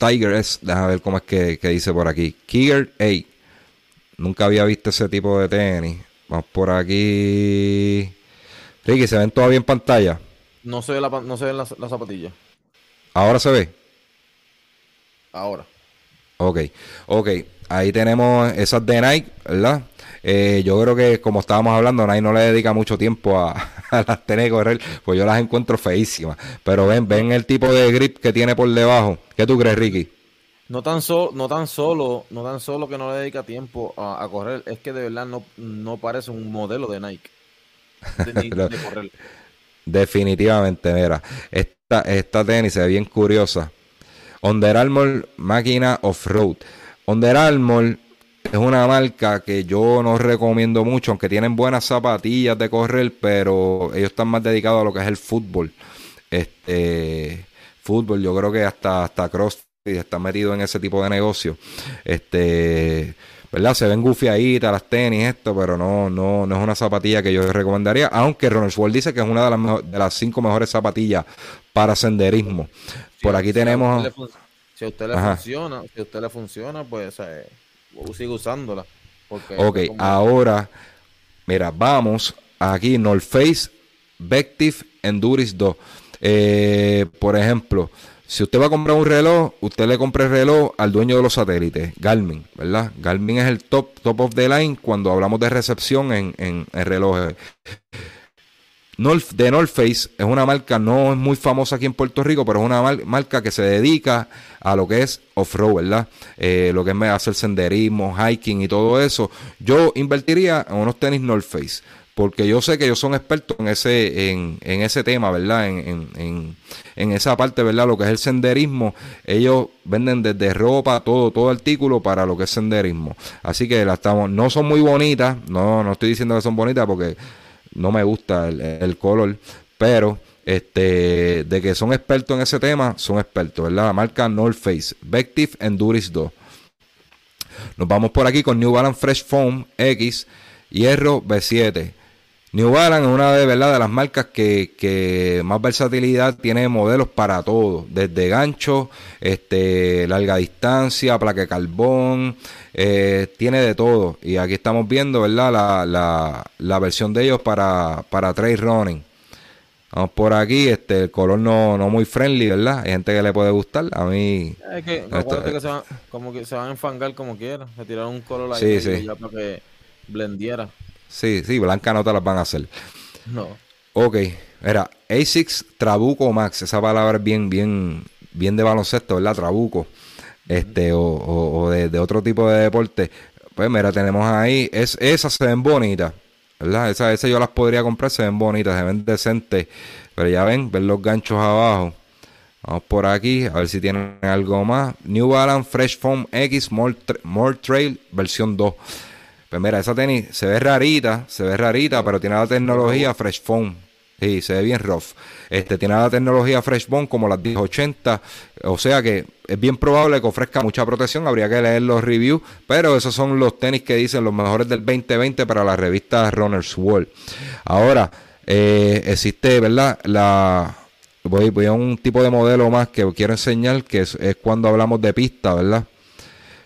Tiger S, déjame ver cómo es que, dice por aquí. Kiger 8. Nunca había visto ese tipo de tenis. Vamos por aquí. Ricky, ¿se ven todavía en pantalla? No se ve la, no se ven las la zapatillas. ¿Ahora se ve? Ahora. Ok, ok. Ahí tenemos esas de Nike, ¿verdad? Eh, yo creo que, como estábamos hablando, Nike no le dedica mucho tiempo a, las tener que correr, pues yo las encuentro feísimas. Pero ven, ven el tipo de grip que tiene por debajo. ¿Qué tú crees, Ricky? No tan, so, no tan solo, no tan solo que no le dedica tiempo a, correr, es que de verdad no, no parece un modelo de Nike. Definitivamente, mira, esta, esta tenis ve bien curiosa. Under Armour máquina off-road. Under Armour es una marca que yo no recomiendo mucho, aunque tienen buenas zapatillas de correr, pero ellos están más dedicados a lo que es el fútbol. Este fútbol, yo creo que hasta hasta CrossFit está metido en ese tipo de negocio. Este, ¿verdad? Se ven gufiaditas las tenis, esto, pero no, no, no es una zapatilla que yo recomendaría. Aunque Ronald Sword dice que es una de las, de las cinco mejores zapatillas para senderismo. Por aquí tenemos. Si a usted le funciona, si a usted le funciona, pues eh, sigue usándola. ok, ahora, mira, vamos aquí, North Face Vective Enduris 2. Eh, por ejemplo, si usted va a comprar un reloj, usted le compra el reloj al dueño de los satélites, Garmin, ¿verdad? Garmin es el top, top of the line cuando hablamos de recepción en, en, en relojes de North Face es una marca, no es muy famosa aquí en Puerto Rico, pero es una marca que se dedica a lo que es off-road, ¿verdad? Eh, lo que es hacer senderismo, hiking y todo eso. Yo invertiría en unos tenis North Face, porque yo sé que ellos son expertos en ese, en, ese tema, ¿verdad? En, esa parte, ¿verdad? Lo que es el senderismo, ellos venden desde ropa, todo, todo artículo para lo que es senderismo. Así que las estamos, no son muy bonitas, no, no estoy diciendo que son bonitas porque no me gusta el, color, pero este, de que son expertos en ese tema, son expertos, ¿verdad? La marca North Face, Vective Enduris 2. Nos vamos por aquí con New Balance Fresh Foam X, Hierro B7. New Balance es una de, ¿verdad? de las marcas que, más versatilidad tiene modelos para todo, desde gancho, este, larga distancia, placa de carbón, eh, tiene de todo. Y aquí estamos viendo, ¿verdad? La, la, la versión de ellos para, para trail running. Vamos por aquí, este, el color no, no muy friendly, ¿verdad? Hay gente que le puede gustar, a mí... Es que, que se van, como que se van a enfangar como quieran, se tiraron un color ahí sí, ya para que blendiera. Sí, sí, blanca no te las van a hacer. No. Ok, era ASICS Trabuco Max, esa palabra es bien, bien, bien de baloncesto, ¿verdad? Trabuco este, o, de, otro tipo de deporte. Pues mira, tenemos ahí, es, esas se ven bonitas, ¿verdad? Esas, yo las podría comprar, se ven bonitas, se ven decentes, Pero ya ven, ven los ganchos abajo. Vamos por aquí, a ver si tienen algo más. New Balance Fresh Foam X More, More Trail versión 2. Pues mira, esa tenis se ve rarita, se ve rarita, pero tiene la tecnología Fresh Foam. Sí, se ve bien rough. Este tiene la tecnología Fresh Bone como las 1080, o sea que es bien probable que ofrezca mucha protección, habría que leer los reviews, pero esos son los tenis que dicen los mejores del 2020 para la revista Runner's World. Ahora, eh, existe, ¿verdad? La voy, a un tipo de modelo más que quiero enseñar, que es cuando hablamos de pista, ¿verdad?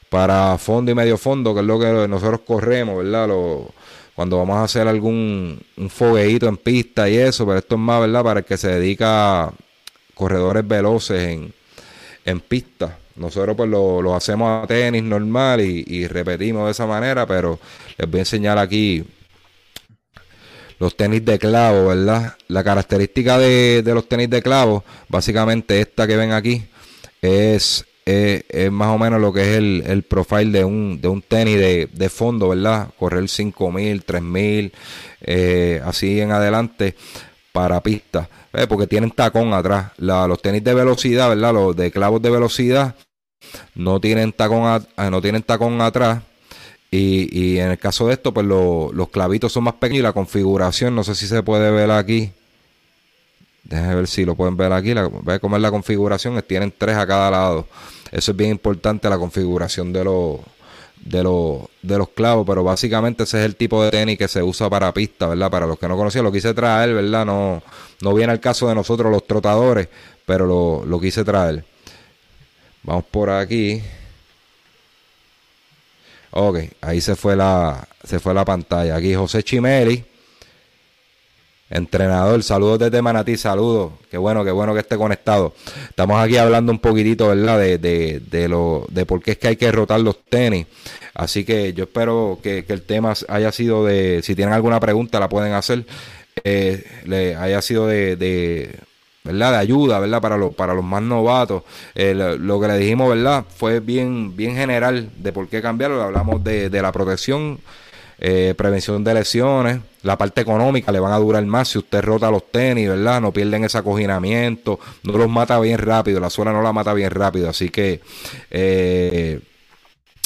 Para fondo y medio fondo, que es lo que nosotros corremos, ¿verdad? Lo, cuando vamos a hacer algún un fogueíto en pista y eso, pero esto es más, ¿verdad? Para el que se dedica a corredores veloces en, en pista. Nosotros pues lo, hacemos a tenis normal y, repetimos de esa manera, pero les voy a enseñar aquí los tenis de clavo, ¿verdad? La característica de, de los tenis de clavo, básicamente esta que ven aquí, es es, más o menos lo que es el, el profile de un, de un tenis de, de fondo, ¿verdad? Correr 5000, 3000, eh, así en adelante para pista, eh, porque tienen tacón atrás. La, los tenis de velocidad, ¿verdad? Los de clavos de velocidad no tienen tacón, eh, no tienen tacón atrás. Y, y en el caso de esto, pues los clavitos son más pequeños y la configuración, no sé si se puede ver aquí Déjenme ver si lo pueden ver aquí. La, cómo es la configuración. Tienen tres a cada lado. Eso es bien importante, la configuración de los, de los, de los clavos. Pero básicamente ese es el tipo de tenis que se usa para pista, ¿verdad? Para los que no conocían, lo quise traer, ¿verdad? No, no viene al caso de nosotros los trotadores, pero lo, lo quise traer. Vamos por aquí. Ok, ahí se fue la, se fue la pantalla. Aquí José Chimeli Entrenador, saludos desde Manatí, saludos. Qué bueno, qué bueno que esté conectado. Estamos aquí hablando un poquitito, ¿verdad? De, de, de, lo, de por qué es que hay que rotar los tenis. Así que yo espero que, el tema haya sido de, si tienen alguna pregunta la pueden hacer, eh, le haya sido de, de ¿verdad? De ayuda, ¿verdad? Para, los para los más novatos. Eh, lo, que le dijimos, ¿verdad? Fue bien, bien general de por qué cambiarlo. Hablamos de, de la protección eh, prevención de lesiones, la parte económica le van a durar más si usted rota los tenis, ¿verdad? No pierden ese acoginamiento, no los mata bien rápido, la suela no la mata bien rápido, así que eh,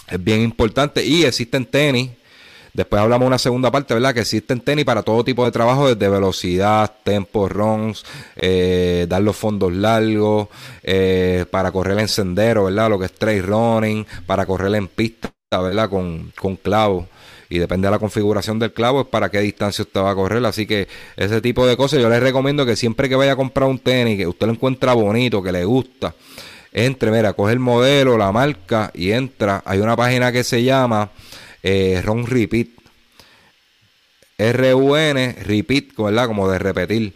es bien importante. Y existen tenis, después hablamos una segunda parte, ¿verdad? Que existen tenis para todo tipo de trabajo, desde velocidad, tempo, runs, eh, dar los fondos largos, para correr en sendero, ¿verdad? Lo que es trail running, para correr en pista, ¿verdad? Con, con clavos y depende de la configuración del clavo es para qué distancia usted va a correr. Así que ese tipo de cosas yo les recomiendo que siempre que vaya a comprar un tenis, que usted lo encuentra bonito, que le gusta, entre, mira, coge el modelo, la marca y entra. Hay una página que se llama eh, Ron Repeat. R-U-N, repeat, ¿verdad? Como de repetir.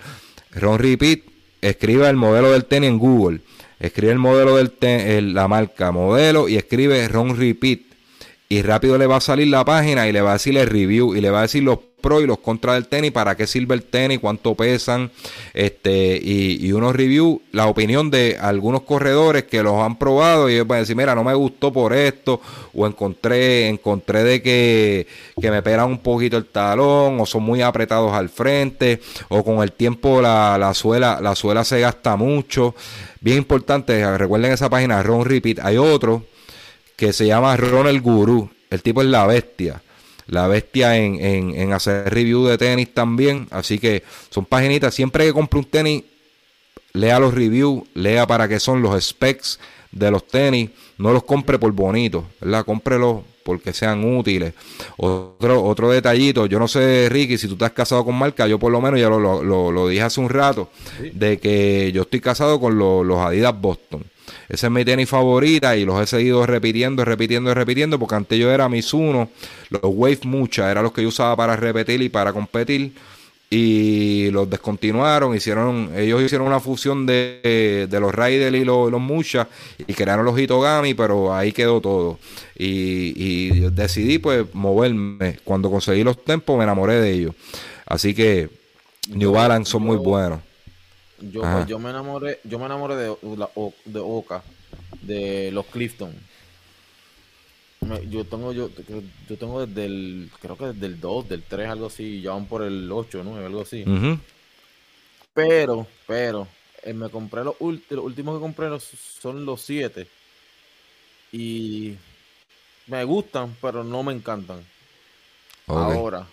Ron Repeat, escribe el modelo del tenis en Google. Escribe el modelo del tenis, la marca, modelo y escribe Ron Repeat y rápido le va a salir la página y le va a decir el review y le va a decir los pros y los contras del tenis, para qué sirve el tenis, cuánto pesan, este, y, unos reviews, la opinión de algunos corredores que los han probado y ellos van a decir, mira, no me gustó por esto, o encontré, encontré de que, que me pegan un poquito el talón, o son muy apretados al frente, o con el tiempo la, la suela, la suela se gasta mucho. Bien importante, recuerden esa página, Ron Repeat, hay otro que se llama Ronald Guru. El tipo es la bestia. La bestia en, en, hacer review de tenis también. Así que son paginitas. Siempre que compre un tenis, lea los reviews, lea para qué son los specs de los tenis. No los compre por bonito, ¿verdad? Cómprelos porque sean útiles. Otro, otro detallito, yo no sé, Ricky, si tú estás casado con marca, yo por lo menos ya lo, lo, lo, dije hace un rato, de que yo estoy casado con los Adidas Boston. Ese es mi tenis favorita y los he seguido repitiendo, repitiendo, repitiendo, porque antes yo era mis uno, los Wave Mucha, eran los que yo usaba para repetir y para competir. Y los descontinuaron, hicieron, ellos hicieron una fusión de, de los Raiders y los, Mucha y crearon los Hitogami, pero ahí quedó todo. Y, y decidí pues moverme. Cuando conseguí los tempos me enamoré de ellos. Así que New Balance son muy buenos. Yo, pues, yo me enamoré, yo me enamoré de, de Oka, de los Clifton. yo tengo, yo, yo tengo desde el, creo que desde el 2, del 3, algo así, ya van por el 8, 9, algo así. Pero, pero, eh, me compré los, últimos que compré son los siete. Y me gustan, pero no me encantan. Ahora,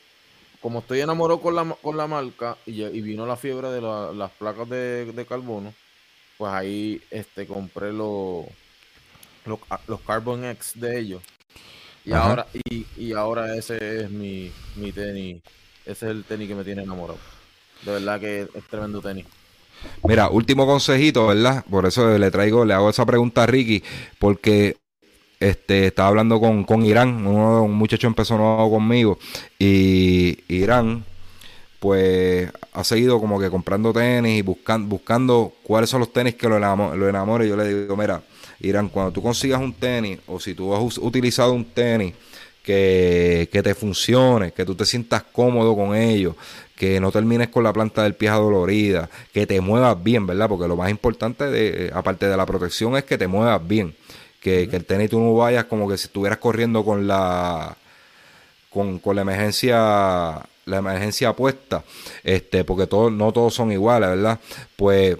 como estoy enamorado con la, con la marca y, vino la fiebre de las placas de, carbono, pues ahí este compré los, los, Carbon X de ellos. Y ahora, y, y, ahora ese es mi, mi tenis. Ese es el tenis que me tiene enamorado. De verdad que es tremendo tenis. Mira, último consejito, ¿verdad? Por eso le traigo, le hago esa pregunta a Ricky, porque este, estaba hablando con, con Irán, un muchacho empezó nuevo conmigo, y Irán, pues ha seguido como que comprando tenis y buscando, cuáles son los tenis que lo, enamor, lo enamore. Yo le digo, mira, Irán, cuando tú consigas un tenis, o si tú has utilizado un tenis, que, que, te funcione, que tú te sientas cómodo con ello, que no termines con la planta del pie adolorida, que te muevas bien, ¿verdad? Porque lo más importante, de, aparte de la protección, es que te muevas bien que, el tenis tú no vayas como que si estuvieras corriendo con la con, la emergencia la emergencia puesta este porque todos no todos son iguales verdad pues,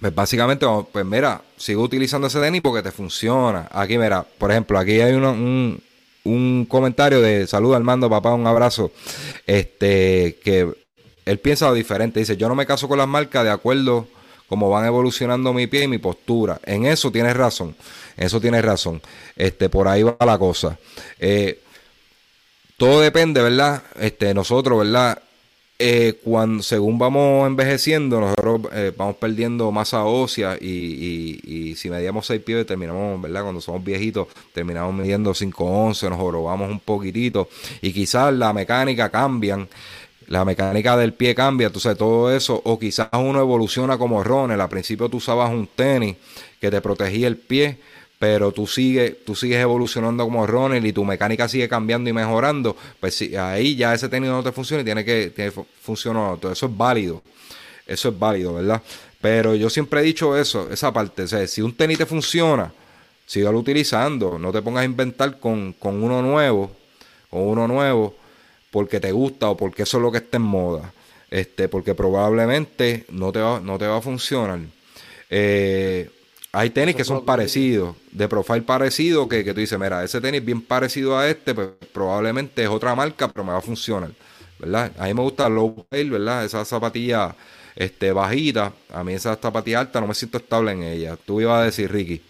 pues básicamente pues mira sigo utilizando ese tenis porque te funciona. Aquí mira por ejemplo aquí hay un, un comentario de salud Armando papá un abrazo este que él piensa diferente. Dice yo no me caso con las marcas de acuerdo como van evolucionando mi pie y mi postura. En eso tienes razón, en eso tienes razón. Este, por ahí va la cosa. Eh, todo depende, ¿verdad? Este, nosotros, ¿verdad? Eh, cuando, según vamos envejeciendo, nosotros eh, vamos perdiendo masa ósea y, y, si medíamos 6 pies, terminamos, ¿verdad? Cuando somos viejitos, terminamos midiendo 5 11, nos jorobamos un poquitito y quizás la mecánica cambian la mecánica del pie cambia, entonces todo eso, o quizás uno evoluciona como Ronald, al principio tú usabas un tenis que te protegía el pie, pero tú sigues, tú sigues evolucionando como Ronald y tu mecánica sigue cambiando y mejorando, pues si, ahí ya ese tenis no te funciona y tiene que tiene funcionar. Eso es válido, eso es válido, ¿verdad? Pero yo siempre he dicho eso, esa parte, si un tenis te funciona, sígalo utilizando, no te pongas a inventar con, con uno nuevo, con uno nuevo, porque te gusta o porque eso es lo que está en moda. Este, porque probablemente no te va, no te va a funcionar. Eh, hay tenis que son parecidos, de profile parecido, que, que tú dices, mira, ese tenis bien parecido a este, pues probablemente es otra marca, pero me va a funcionar. ¿verdad? A mí me gusta low tail, ¿verdad? Esa zapatilla este, bajita. A mí esa zapatilla alta no me siento estable en ella. Tú ibas a decir, Ricky.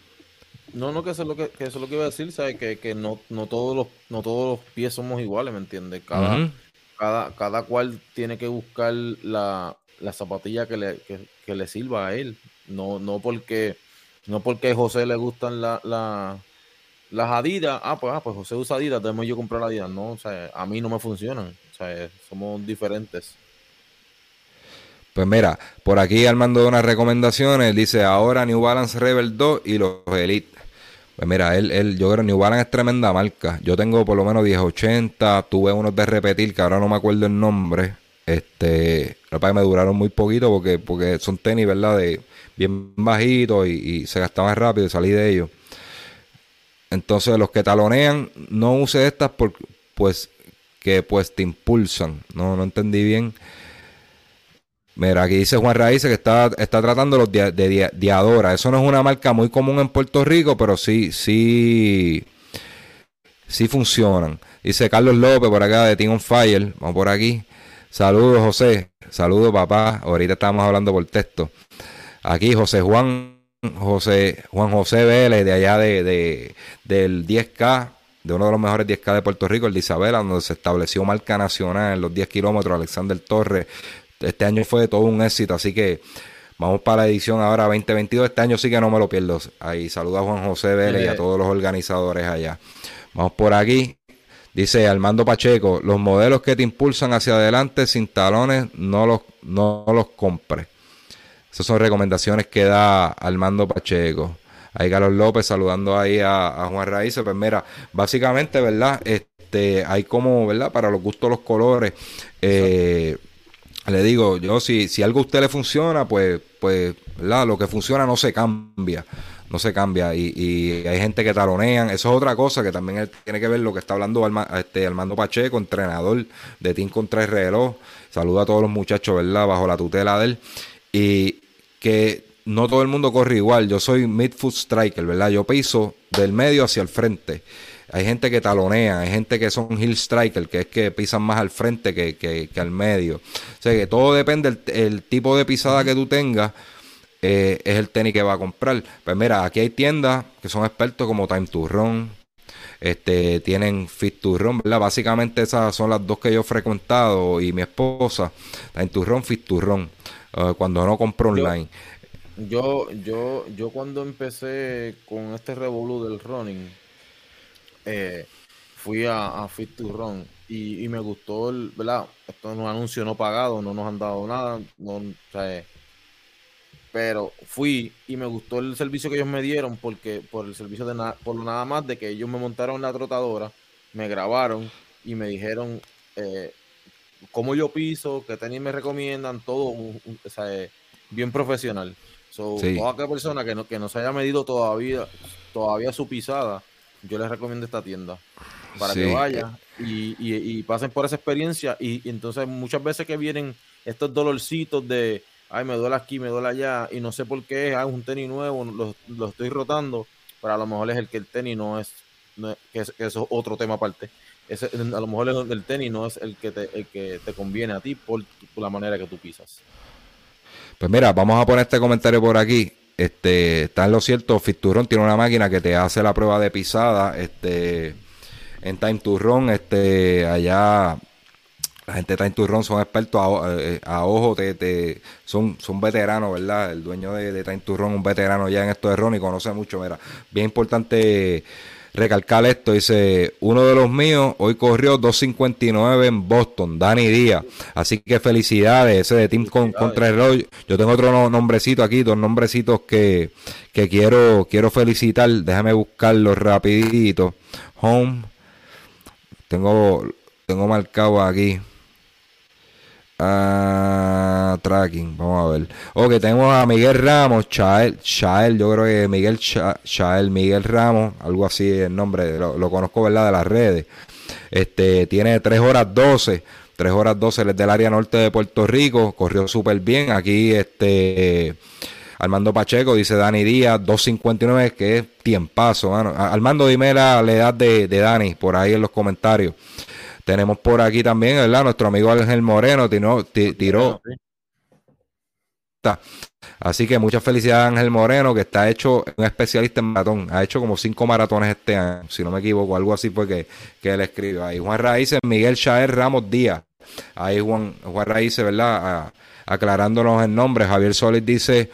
No, no, que eso es lo que, eso es lo que iba a decir, ¿sabes? Que, que no, no, todos los, no todos los pies somos iguales, ¿me entiendes? Cada, cada, cada cual tiene que buscar la, la zapatilla que le, que, le sirva a él. No, no porque, no porque a José le gustan la, la, las Adidas, ah, pues, ah, pues José usa Adidas, tenemos yo comprar Adidas. No, o sea, a mí no me funcionan. O sea, somos diferentes. Pues mira, por aquí Armando de unas recomendaciones, dice ahora New Balance Rebel 2 y los Elite. Pues mira, él, él, yo creo New Balance es tremenda marca. Yo tengo por lo menos 1080, tuve unos de repetir que ahora no me acuerdo el nombre. Este, que me duraron muy poquito porque, porque son tenis, ¿verdad? De bien bajitos y, se gastaban rápido y salí de ellos. Entonces, los que talonean, no use estas por, pues que pues te impulsan. No, no entendí bien. Mira, aquí dice Juan Raíz que está, está tratando los de, Diadora. Eso no es una marca muy común en Puerto Rico, pero sí, sí, sí funcionan. Dice Carlos López por acá de Team on Fire. Vamos por aquí. Saludos, José. Saludos, papá. Ahorita estamos hablando por texto. Aquí José Juan, José, Juan José Vélez, de allá de, de, del 10K, de uno de los mejores 10K de Puerto Rico, el de Isabela, donde se estableció marca nacional en los 10 kilómetros, Alexander Torres este año fue todo un éxito, así que vamos para la edición ahora 2022. Este año sí que no me lo pierdo. Ahí saluda a Juan José Vélez y a todos los organizadores allá. Vamos por aquí. Dice Armando Pacheco, los modelos que te impulsan hacia adelante sin talones no los, no los compres. Esas son recomendaciones que da Armando Pacheco. Ahí Carlos López saludando ahí a, Juan Raíces. Pues mira, básicamente, ¿verdad? Este, hay como, ¿verdad? Para los gustos, los colores. Eh, le digo, yo si, si algo a usted le funciona, pues, pues, ¿verdad? Lo que funciona no se cambia. no se cambia. Y, hay gente que talonean. Eso es otra cosa que también tiene que ver lo que está hablando este, Armando Pacheco, entrenador de Team contra el reloj. Saluda a todos los muchachos, ¿verdad? Bajo la tutela de él. Y que no todo el mundo corre igual. Yo soy midfoot striker, ¿verdad? Yo piso del medio hacia el frente. Hay gente que talonea, hay gente que son hill striker, que es que pisan más al frente que, que, al medio. O sea que todo depende del tipo de pisada que tú tengas. Eh, es el tenis que va a comprar. Pues mira, aquí hay tiendas que son expertos como Time to Run, este, tienen Fit to Run, ¿verdad? Básicamente esas son las dos que yo he frecuentado y mi esposa, Time to Run, Fit to Run, eh, cuando no compro online. Yo, yo, yo cuando empecé con este revolú del running, eh, fui a, Fit to Run y, me gustó, el, ¿verdad? Esto es un anuncio no pagado, no nos han dado nada, no, pero fui y me gustó el servicio que ellos me dieron porque por el servicio de nada, por nada más de que ellos me montaron la trotadora, me grabaron y me dijeron eh, cómo yo piso, qué tenis me recomiendan, todo eh, bien profesional. So, Toda persona que no, que no se haya medido todavía, todavía su pisada, yo les recomiendo esta tienda para que vayan y, y, pasen por esa experiencia. Y, y, entonces muchas veces que vienen estos dolorcitos de, ay, me duele aquí, me duele allá, y no sé por qué, es un tenis nuevo, lo, estoy rotando, pero a lo mejor es el que el tenis no es, que, eso es otro tema aparte. a lo mejor el, el, tenis no es el que te, el que te conviene a ti por, la manera que tú pisas. Pues mira, vamos a poner este comentario por aquí. Este, está en lo cierto, Fiturón tiene una máquina que te hace la prueba de pisada, este, en Time to Run, este, allá la gente de Time to son expertos a, eh, ojo, te, son, son veteranos, ¿verdad? El dueño de, de Time to Run, un veterano ya en esto de Ron y conoce mucho. Mira, bien importante recalcar esto. Dice, uno de los míos hoy corrió 2.59 en Boston, Dani Díaz. Así que felicidades, ese de Team con, contra el Roy. Yo tengo otro nombrecito aquí, dos nombrecitos que, que quiero, quiero felicitar. Déjame buscarlo rapidito. Home. Tengo, tengo marcado aquí. Ah, tracking, vamos a ver. Ok, tenemos a Miguel Ramos, Chael, Chael yo creo que Miguel Chael, Miguel Ramos, algo así el nombre, lo, conozco, ¿verdad? De las redes. Este, tiene 3 horas 12, 3 horas 12 del área norte de Puerto Rico, corrió súper bien. Aquí, este, Armando Pacheco, dice Dani Díaz, 2.59, que es tiempazo, mano. Armando, dime la, edad de, de Dani, por ahí en los comentarios. Tenemos por aquí también, ¿verdad? Nuestro amigo Ángel Moreno tiró. tiró Así que muchas felicidades a Ángel Moreno, que está hecho un especialista en maratón. Ha hecho como cinco maratones este año, si no me equivoco, algo así fue que, que él escribió. Ahí Juan Raíces, Miguel Chaer Ramos Díaz. Ahí Juan, Juan Raíces, ¿verdad? aclarándonos el nombre. Javier Solís dice: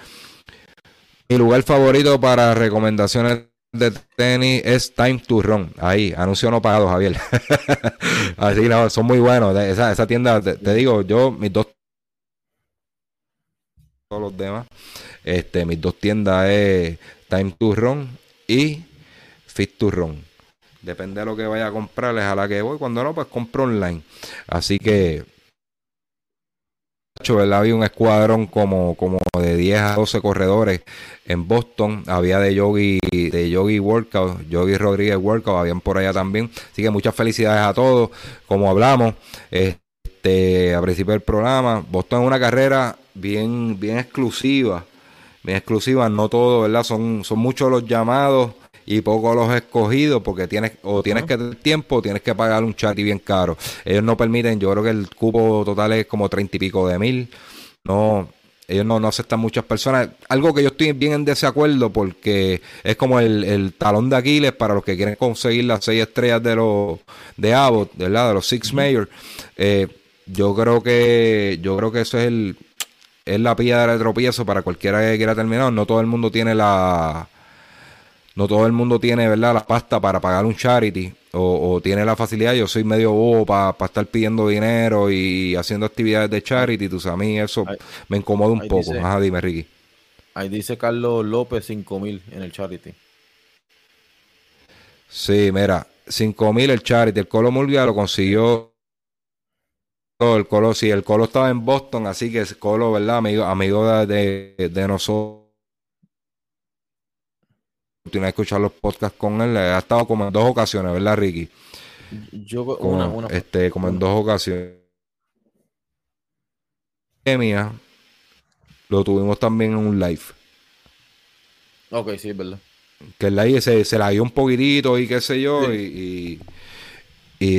Mi lugar favorito para recomendaciones de tenis es Time to Run. Ahí, anuncio no pagado, Javier. Así no, son muy buenos. Esa, esa tienda, te, digo, yo, mis dos. Todos los demás. Este, mis dos tiendas es Time to Run y Fit to Run. Depende de lo que vaya a comprarles a la que voy. Cuando no, pues compro online. Así que había un escuadrón como, como de 10 a 12 corredores en Boston. Había de Yogi, de Yogi Workout, Yogi Rodríguez Workout, habían por allá también. Así que muchas felicidades a todos. Como hablamos este, a principio del programa, Boston es una carrera bien, bien exclusiva. Bien exclusiva, no todo, ¿verdad? Son, son muchos los llamados y poco los escogidos porque tienes o tienes que tener tiempo o tienes que pagar un chat y bien caro. Ellos no permiten, yo creo que el cupo total es como treinta y pico de mil. No, ellos no, no, aceptan muchas personas. Algo que yo estoy bien en desacuerdo porque es como el, talón de Aquiles para los que quieren conseguir las seis estrellas de los de Abbott, ¿verdad? De los Six Major. Eh, yo creo que yo creo que eso es el es la piedra de tropiezo para cualquiera que quiera terminar. No todo el mundo tiene la no todo el mundo tiene, ¿verdad?, la pasta para pagar un charity o, tiene la facilidad. Yo soy medio bobo para estar pidiendo dinero y haciendo actividades de charity. Tú sabes, a mí eso me incomoda un poco. Ajá, dime, Ricky. Ahí dice Carlos López 5 mil en el charity. Sí, mira, 5 mil el charity. El Colo Murgia lo consiguió. El Colo, sí, el Colo estaba en Boston, así que el Colo, ¿verdad? Amigo, amigo de, de nosotros oportunidad de escuchar los podcasts con él. Ha estado como en dos ocasiones, ¿verdad, Ricky? Yo, Como, una, una, este, como en dos ocasiones. Mía, lo tuvimos también en un live. Ok, sí, es verdad. Que el live se, se la dio un poquitito y qué sé yo. Y, y, y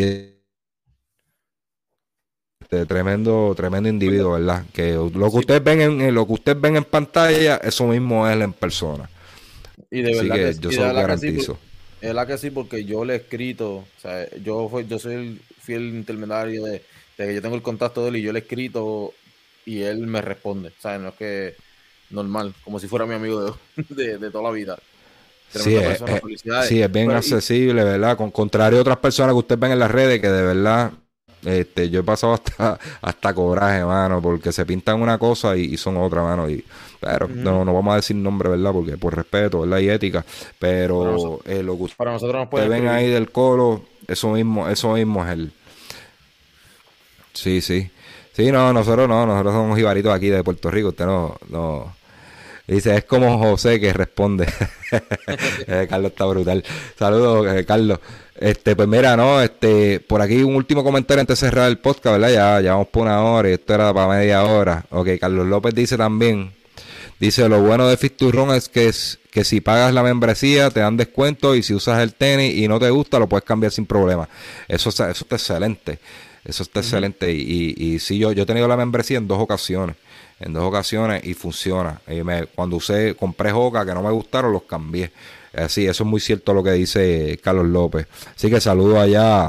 este, tremendo, tremendo individuo, ¿verdad? Que lo que ustedes ven en, lo que ustedes ven en pantalla, eso mismo es en persona. Y de Así verdad que que, yo se lo sí, garantizo. es la que sí, porque yo le he escrito, o sea, yo, fue- yo soy el fiel intermediario de, de que yo tengo el contacto de él y yo le he escrito y él me responde, o sea, no es que normal, como si fuera mi amigo de, de, de toda la vida. Sí, es, persona, es- sí, es bien Pero, accesible, ¿verdad? Con contrario a otras personas que ustedes ven en las redes, que de verdad, este, yo he pasado hasta, hasta coraje, mano, porque se pintan una cosa y, y son otra, mano. Y, pero no, no vamos a decir nombre, ¿verdad? Porque por respeto, ¿verdad? Y ética. Pero Para nosotros- eh, lo que para nosotros nos puede ven ahí del colo, eso mismo, eso mismo es el. Sí, sí. Sí, no, nosotros no, nosotros somos jibaritos aquí de Puerto Rico, usted no, no. Dice, es como José que responde. Eh, Carlos está brutal. Saludos, eh, Carlos. Este, pues mira, no, este, por aquí un último comentario antes de cerrar el podcast, ¿verdad? Ya, ya vamos por una hora y esto era para media hora. Ok, Carlos López dice también, dice, lo bueno de Run es que, es que si pagas la membresía te dan descuento y si usas el tenis y no te gusta lo puedes cambiar sin problema. Eso, está- eso está excelente. Eso está excelente. Y, y, y sí, yo, yo he tenido la membresía en dos ocasiones. En dos ocasiones y funciona. Y me- cuando usé, compré Joca que no me gustaron, los cambié. Así, eso es muy cierto lo que dice Carlos López. Así que saludo allá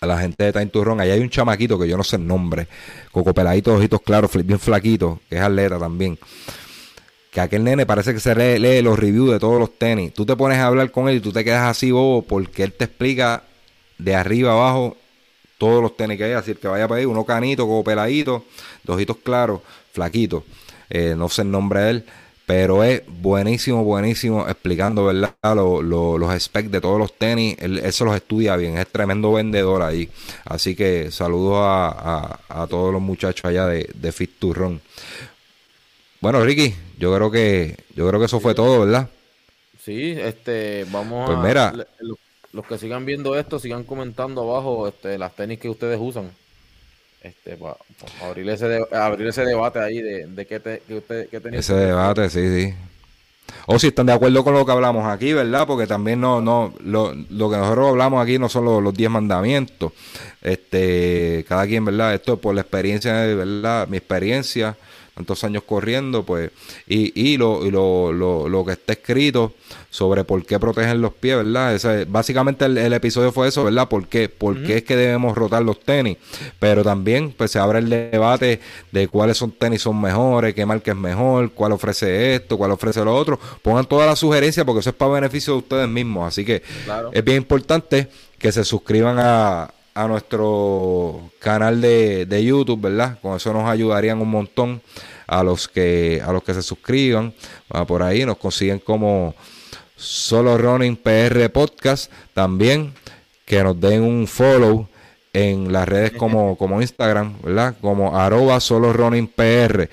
a la gente de Time to Run. Allá hay un chamaquito que yo no sé el nombre. Coco peladito, ojitos claros, bien flaquito, que es atleta también. Que aquel nene parece que se lee, lee los reviews de todos los tenis. Tú te pones a hablar con él y tú te quedas así bobo porque él te explica de arriba abajo todos los tenis que hay. Así que vaya a pedir uno canito, como peladito, de ojitos claros, flaquito. Eh, no sé el nombre de él. Pero es buenísimo, buenísimo explicando, ¿verdad? Lo- lo- los specs de todos los tenis. Él, él se los estudia bien. Es tremendo vendedor ahí. Así que saludos a, a- a todos los muchachos allá de, de Fit to Run. Bueno, Ricky, yo creo que yo creo que eso fue todo, ¿verdad? Sí, este, vamos Pues a... mira. los que sigan viendo esto, sigan comentando abajo este, las tenis que ustedes usan. Este, para abrir, ese abrir ese debate ahí de, de qué, te, usted, qué tenis Ese debate, sí, sí. O si están de acuerdo con lo que hablamos aquí, ¿verdad? Porque también no, no, lo, lo que nosotros hablamos aquí no son los, los 10 mandamientos. Este, cada quien, ¿verdad? Esto es por la experiencia, ¿verdad? Mi experiencia, tantos años corriendo, pues, y, y, lo, y lo, lo, lo que está escrito sobre por qué protegen los pies, ¿verdad? Ese, básicamente el, el episodio fue eso, ¿verdad? ¿Por qué? ¿Por qué es que debemos rotar los tenis? Pero también, pues, se abre el debate de cuáles son tenis son mejores, qué marca es mejor, cuál ofrece esto, cuál ofrece lo otro. Pongan todas las sugerencias porque eso es para beneficio de ustedes mismos. Así que Claro. es bien importante que se suscriban a, a nuestro canal de, de YouTube, ¿verdad? Con eso nos ayudarían un montón a los que a los que se suscriban. Ah, por ahí nos consiguen como Solo Running PR Podcast. También que nos den un follow en las redes como, como Instagram, ¿verdad? Como arroba Solo Running PR.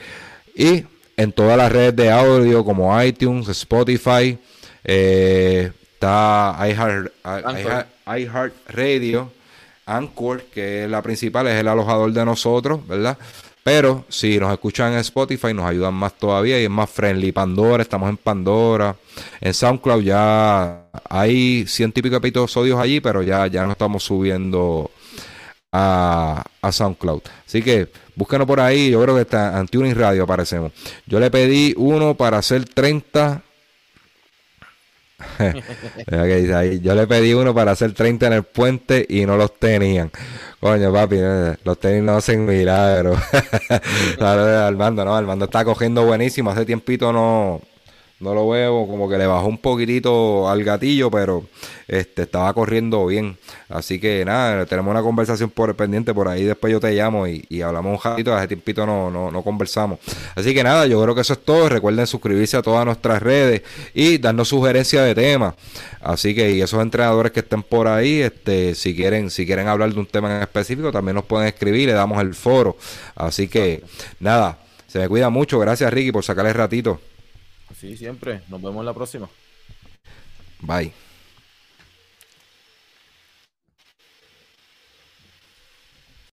Y en todas las redes de audio como iTunes, Spotify, eh, está iHeart, Radio, Anchor, que es la principal, es el alojador de nosotros, ¿verdad? Pero si nos escuchan en Spotify nos ayudan más todavía y es más friendly. Pandora, estamos en Pandora. En SoundCloud ya hay ciento y pico episodios allí, pero ya, ya no estamos subiendo a, a SoundCloud. Así que búsquenos por ahí. Yo creo que está en Radio aparecemos. Yo le pedí uno para hacer 30. Yo le pedí uno para hacer 30 en el puente y no los tenían. Coño, papi, eh, los tenis no hacen milagros. Armando, no, Armando está cogiendo buenísimo. Hace tiempito no, no lo veo, como que le bajó un poquitito al gatillo, pero este estaba corriendo bien. Así que nada, tenemos una conversación por pendiente por ahí. Después yo te llamo y, y hablamos un ratito. Hace tiempito no, no, conversamos. Así que nada, yo creo que eso es todo. Recuerden suscribirse a todas nuestras redes y darnos sugerencias de temas. Así que y esos entrenadores que estén por ahí, este, si quieren, si quieren hablar de un tema en específico, también nos pueden escribir, le damos el foro. Así que nada, se me cuida mucho. Gracias Ricky por sacar el ratito. Sí, siempre. Nos vemos en la próxima. Bye.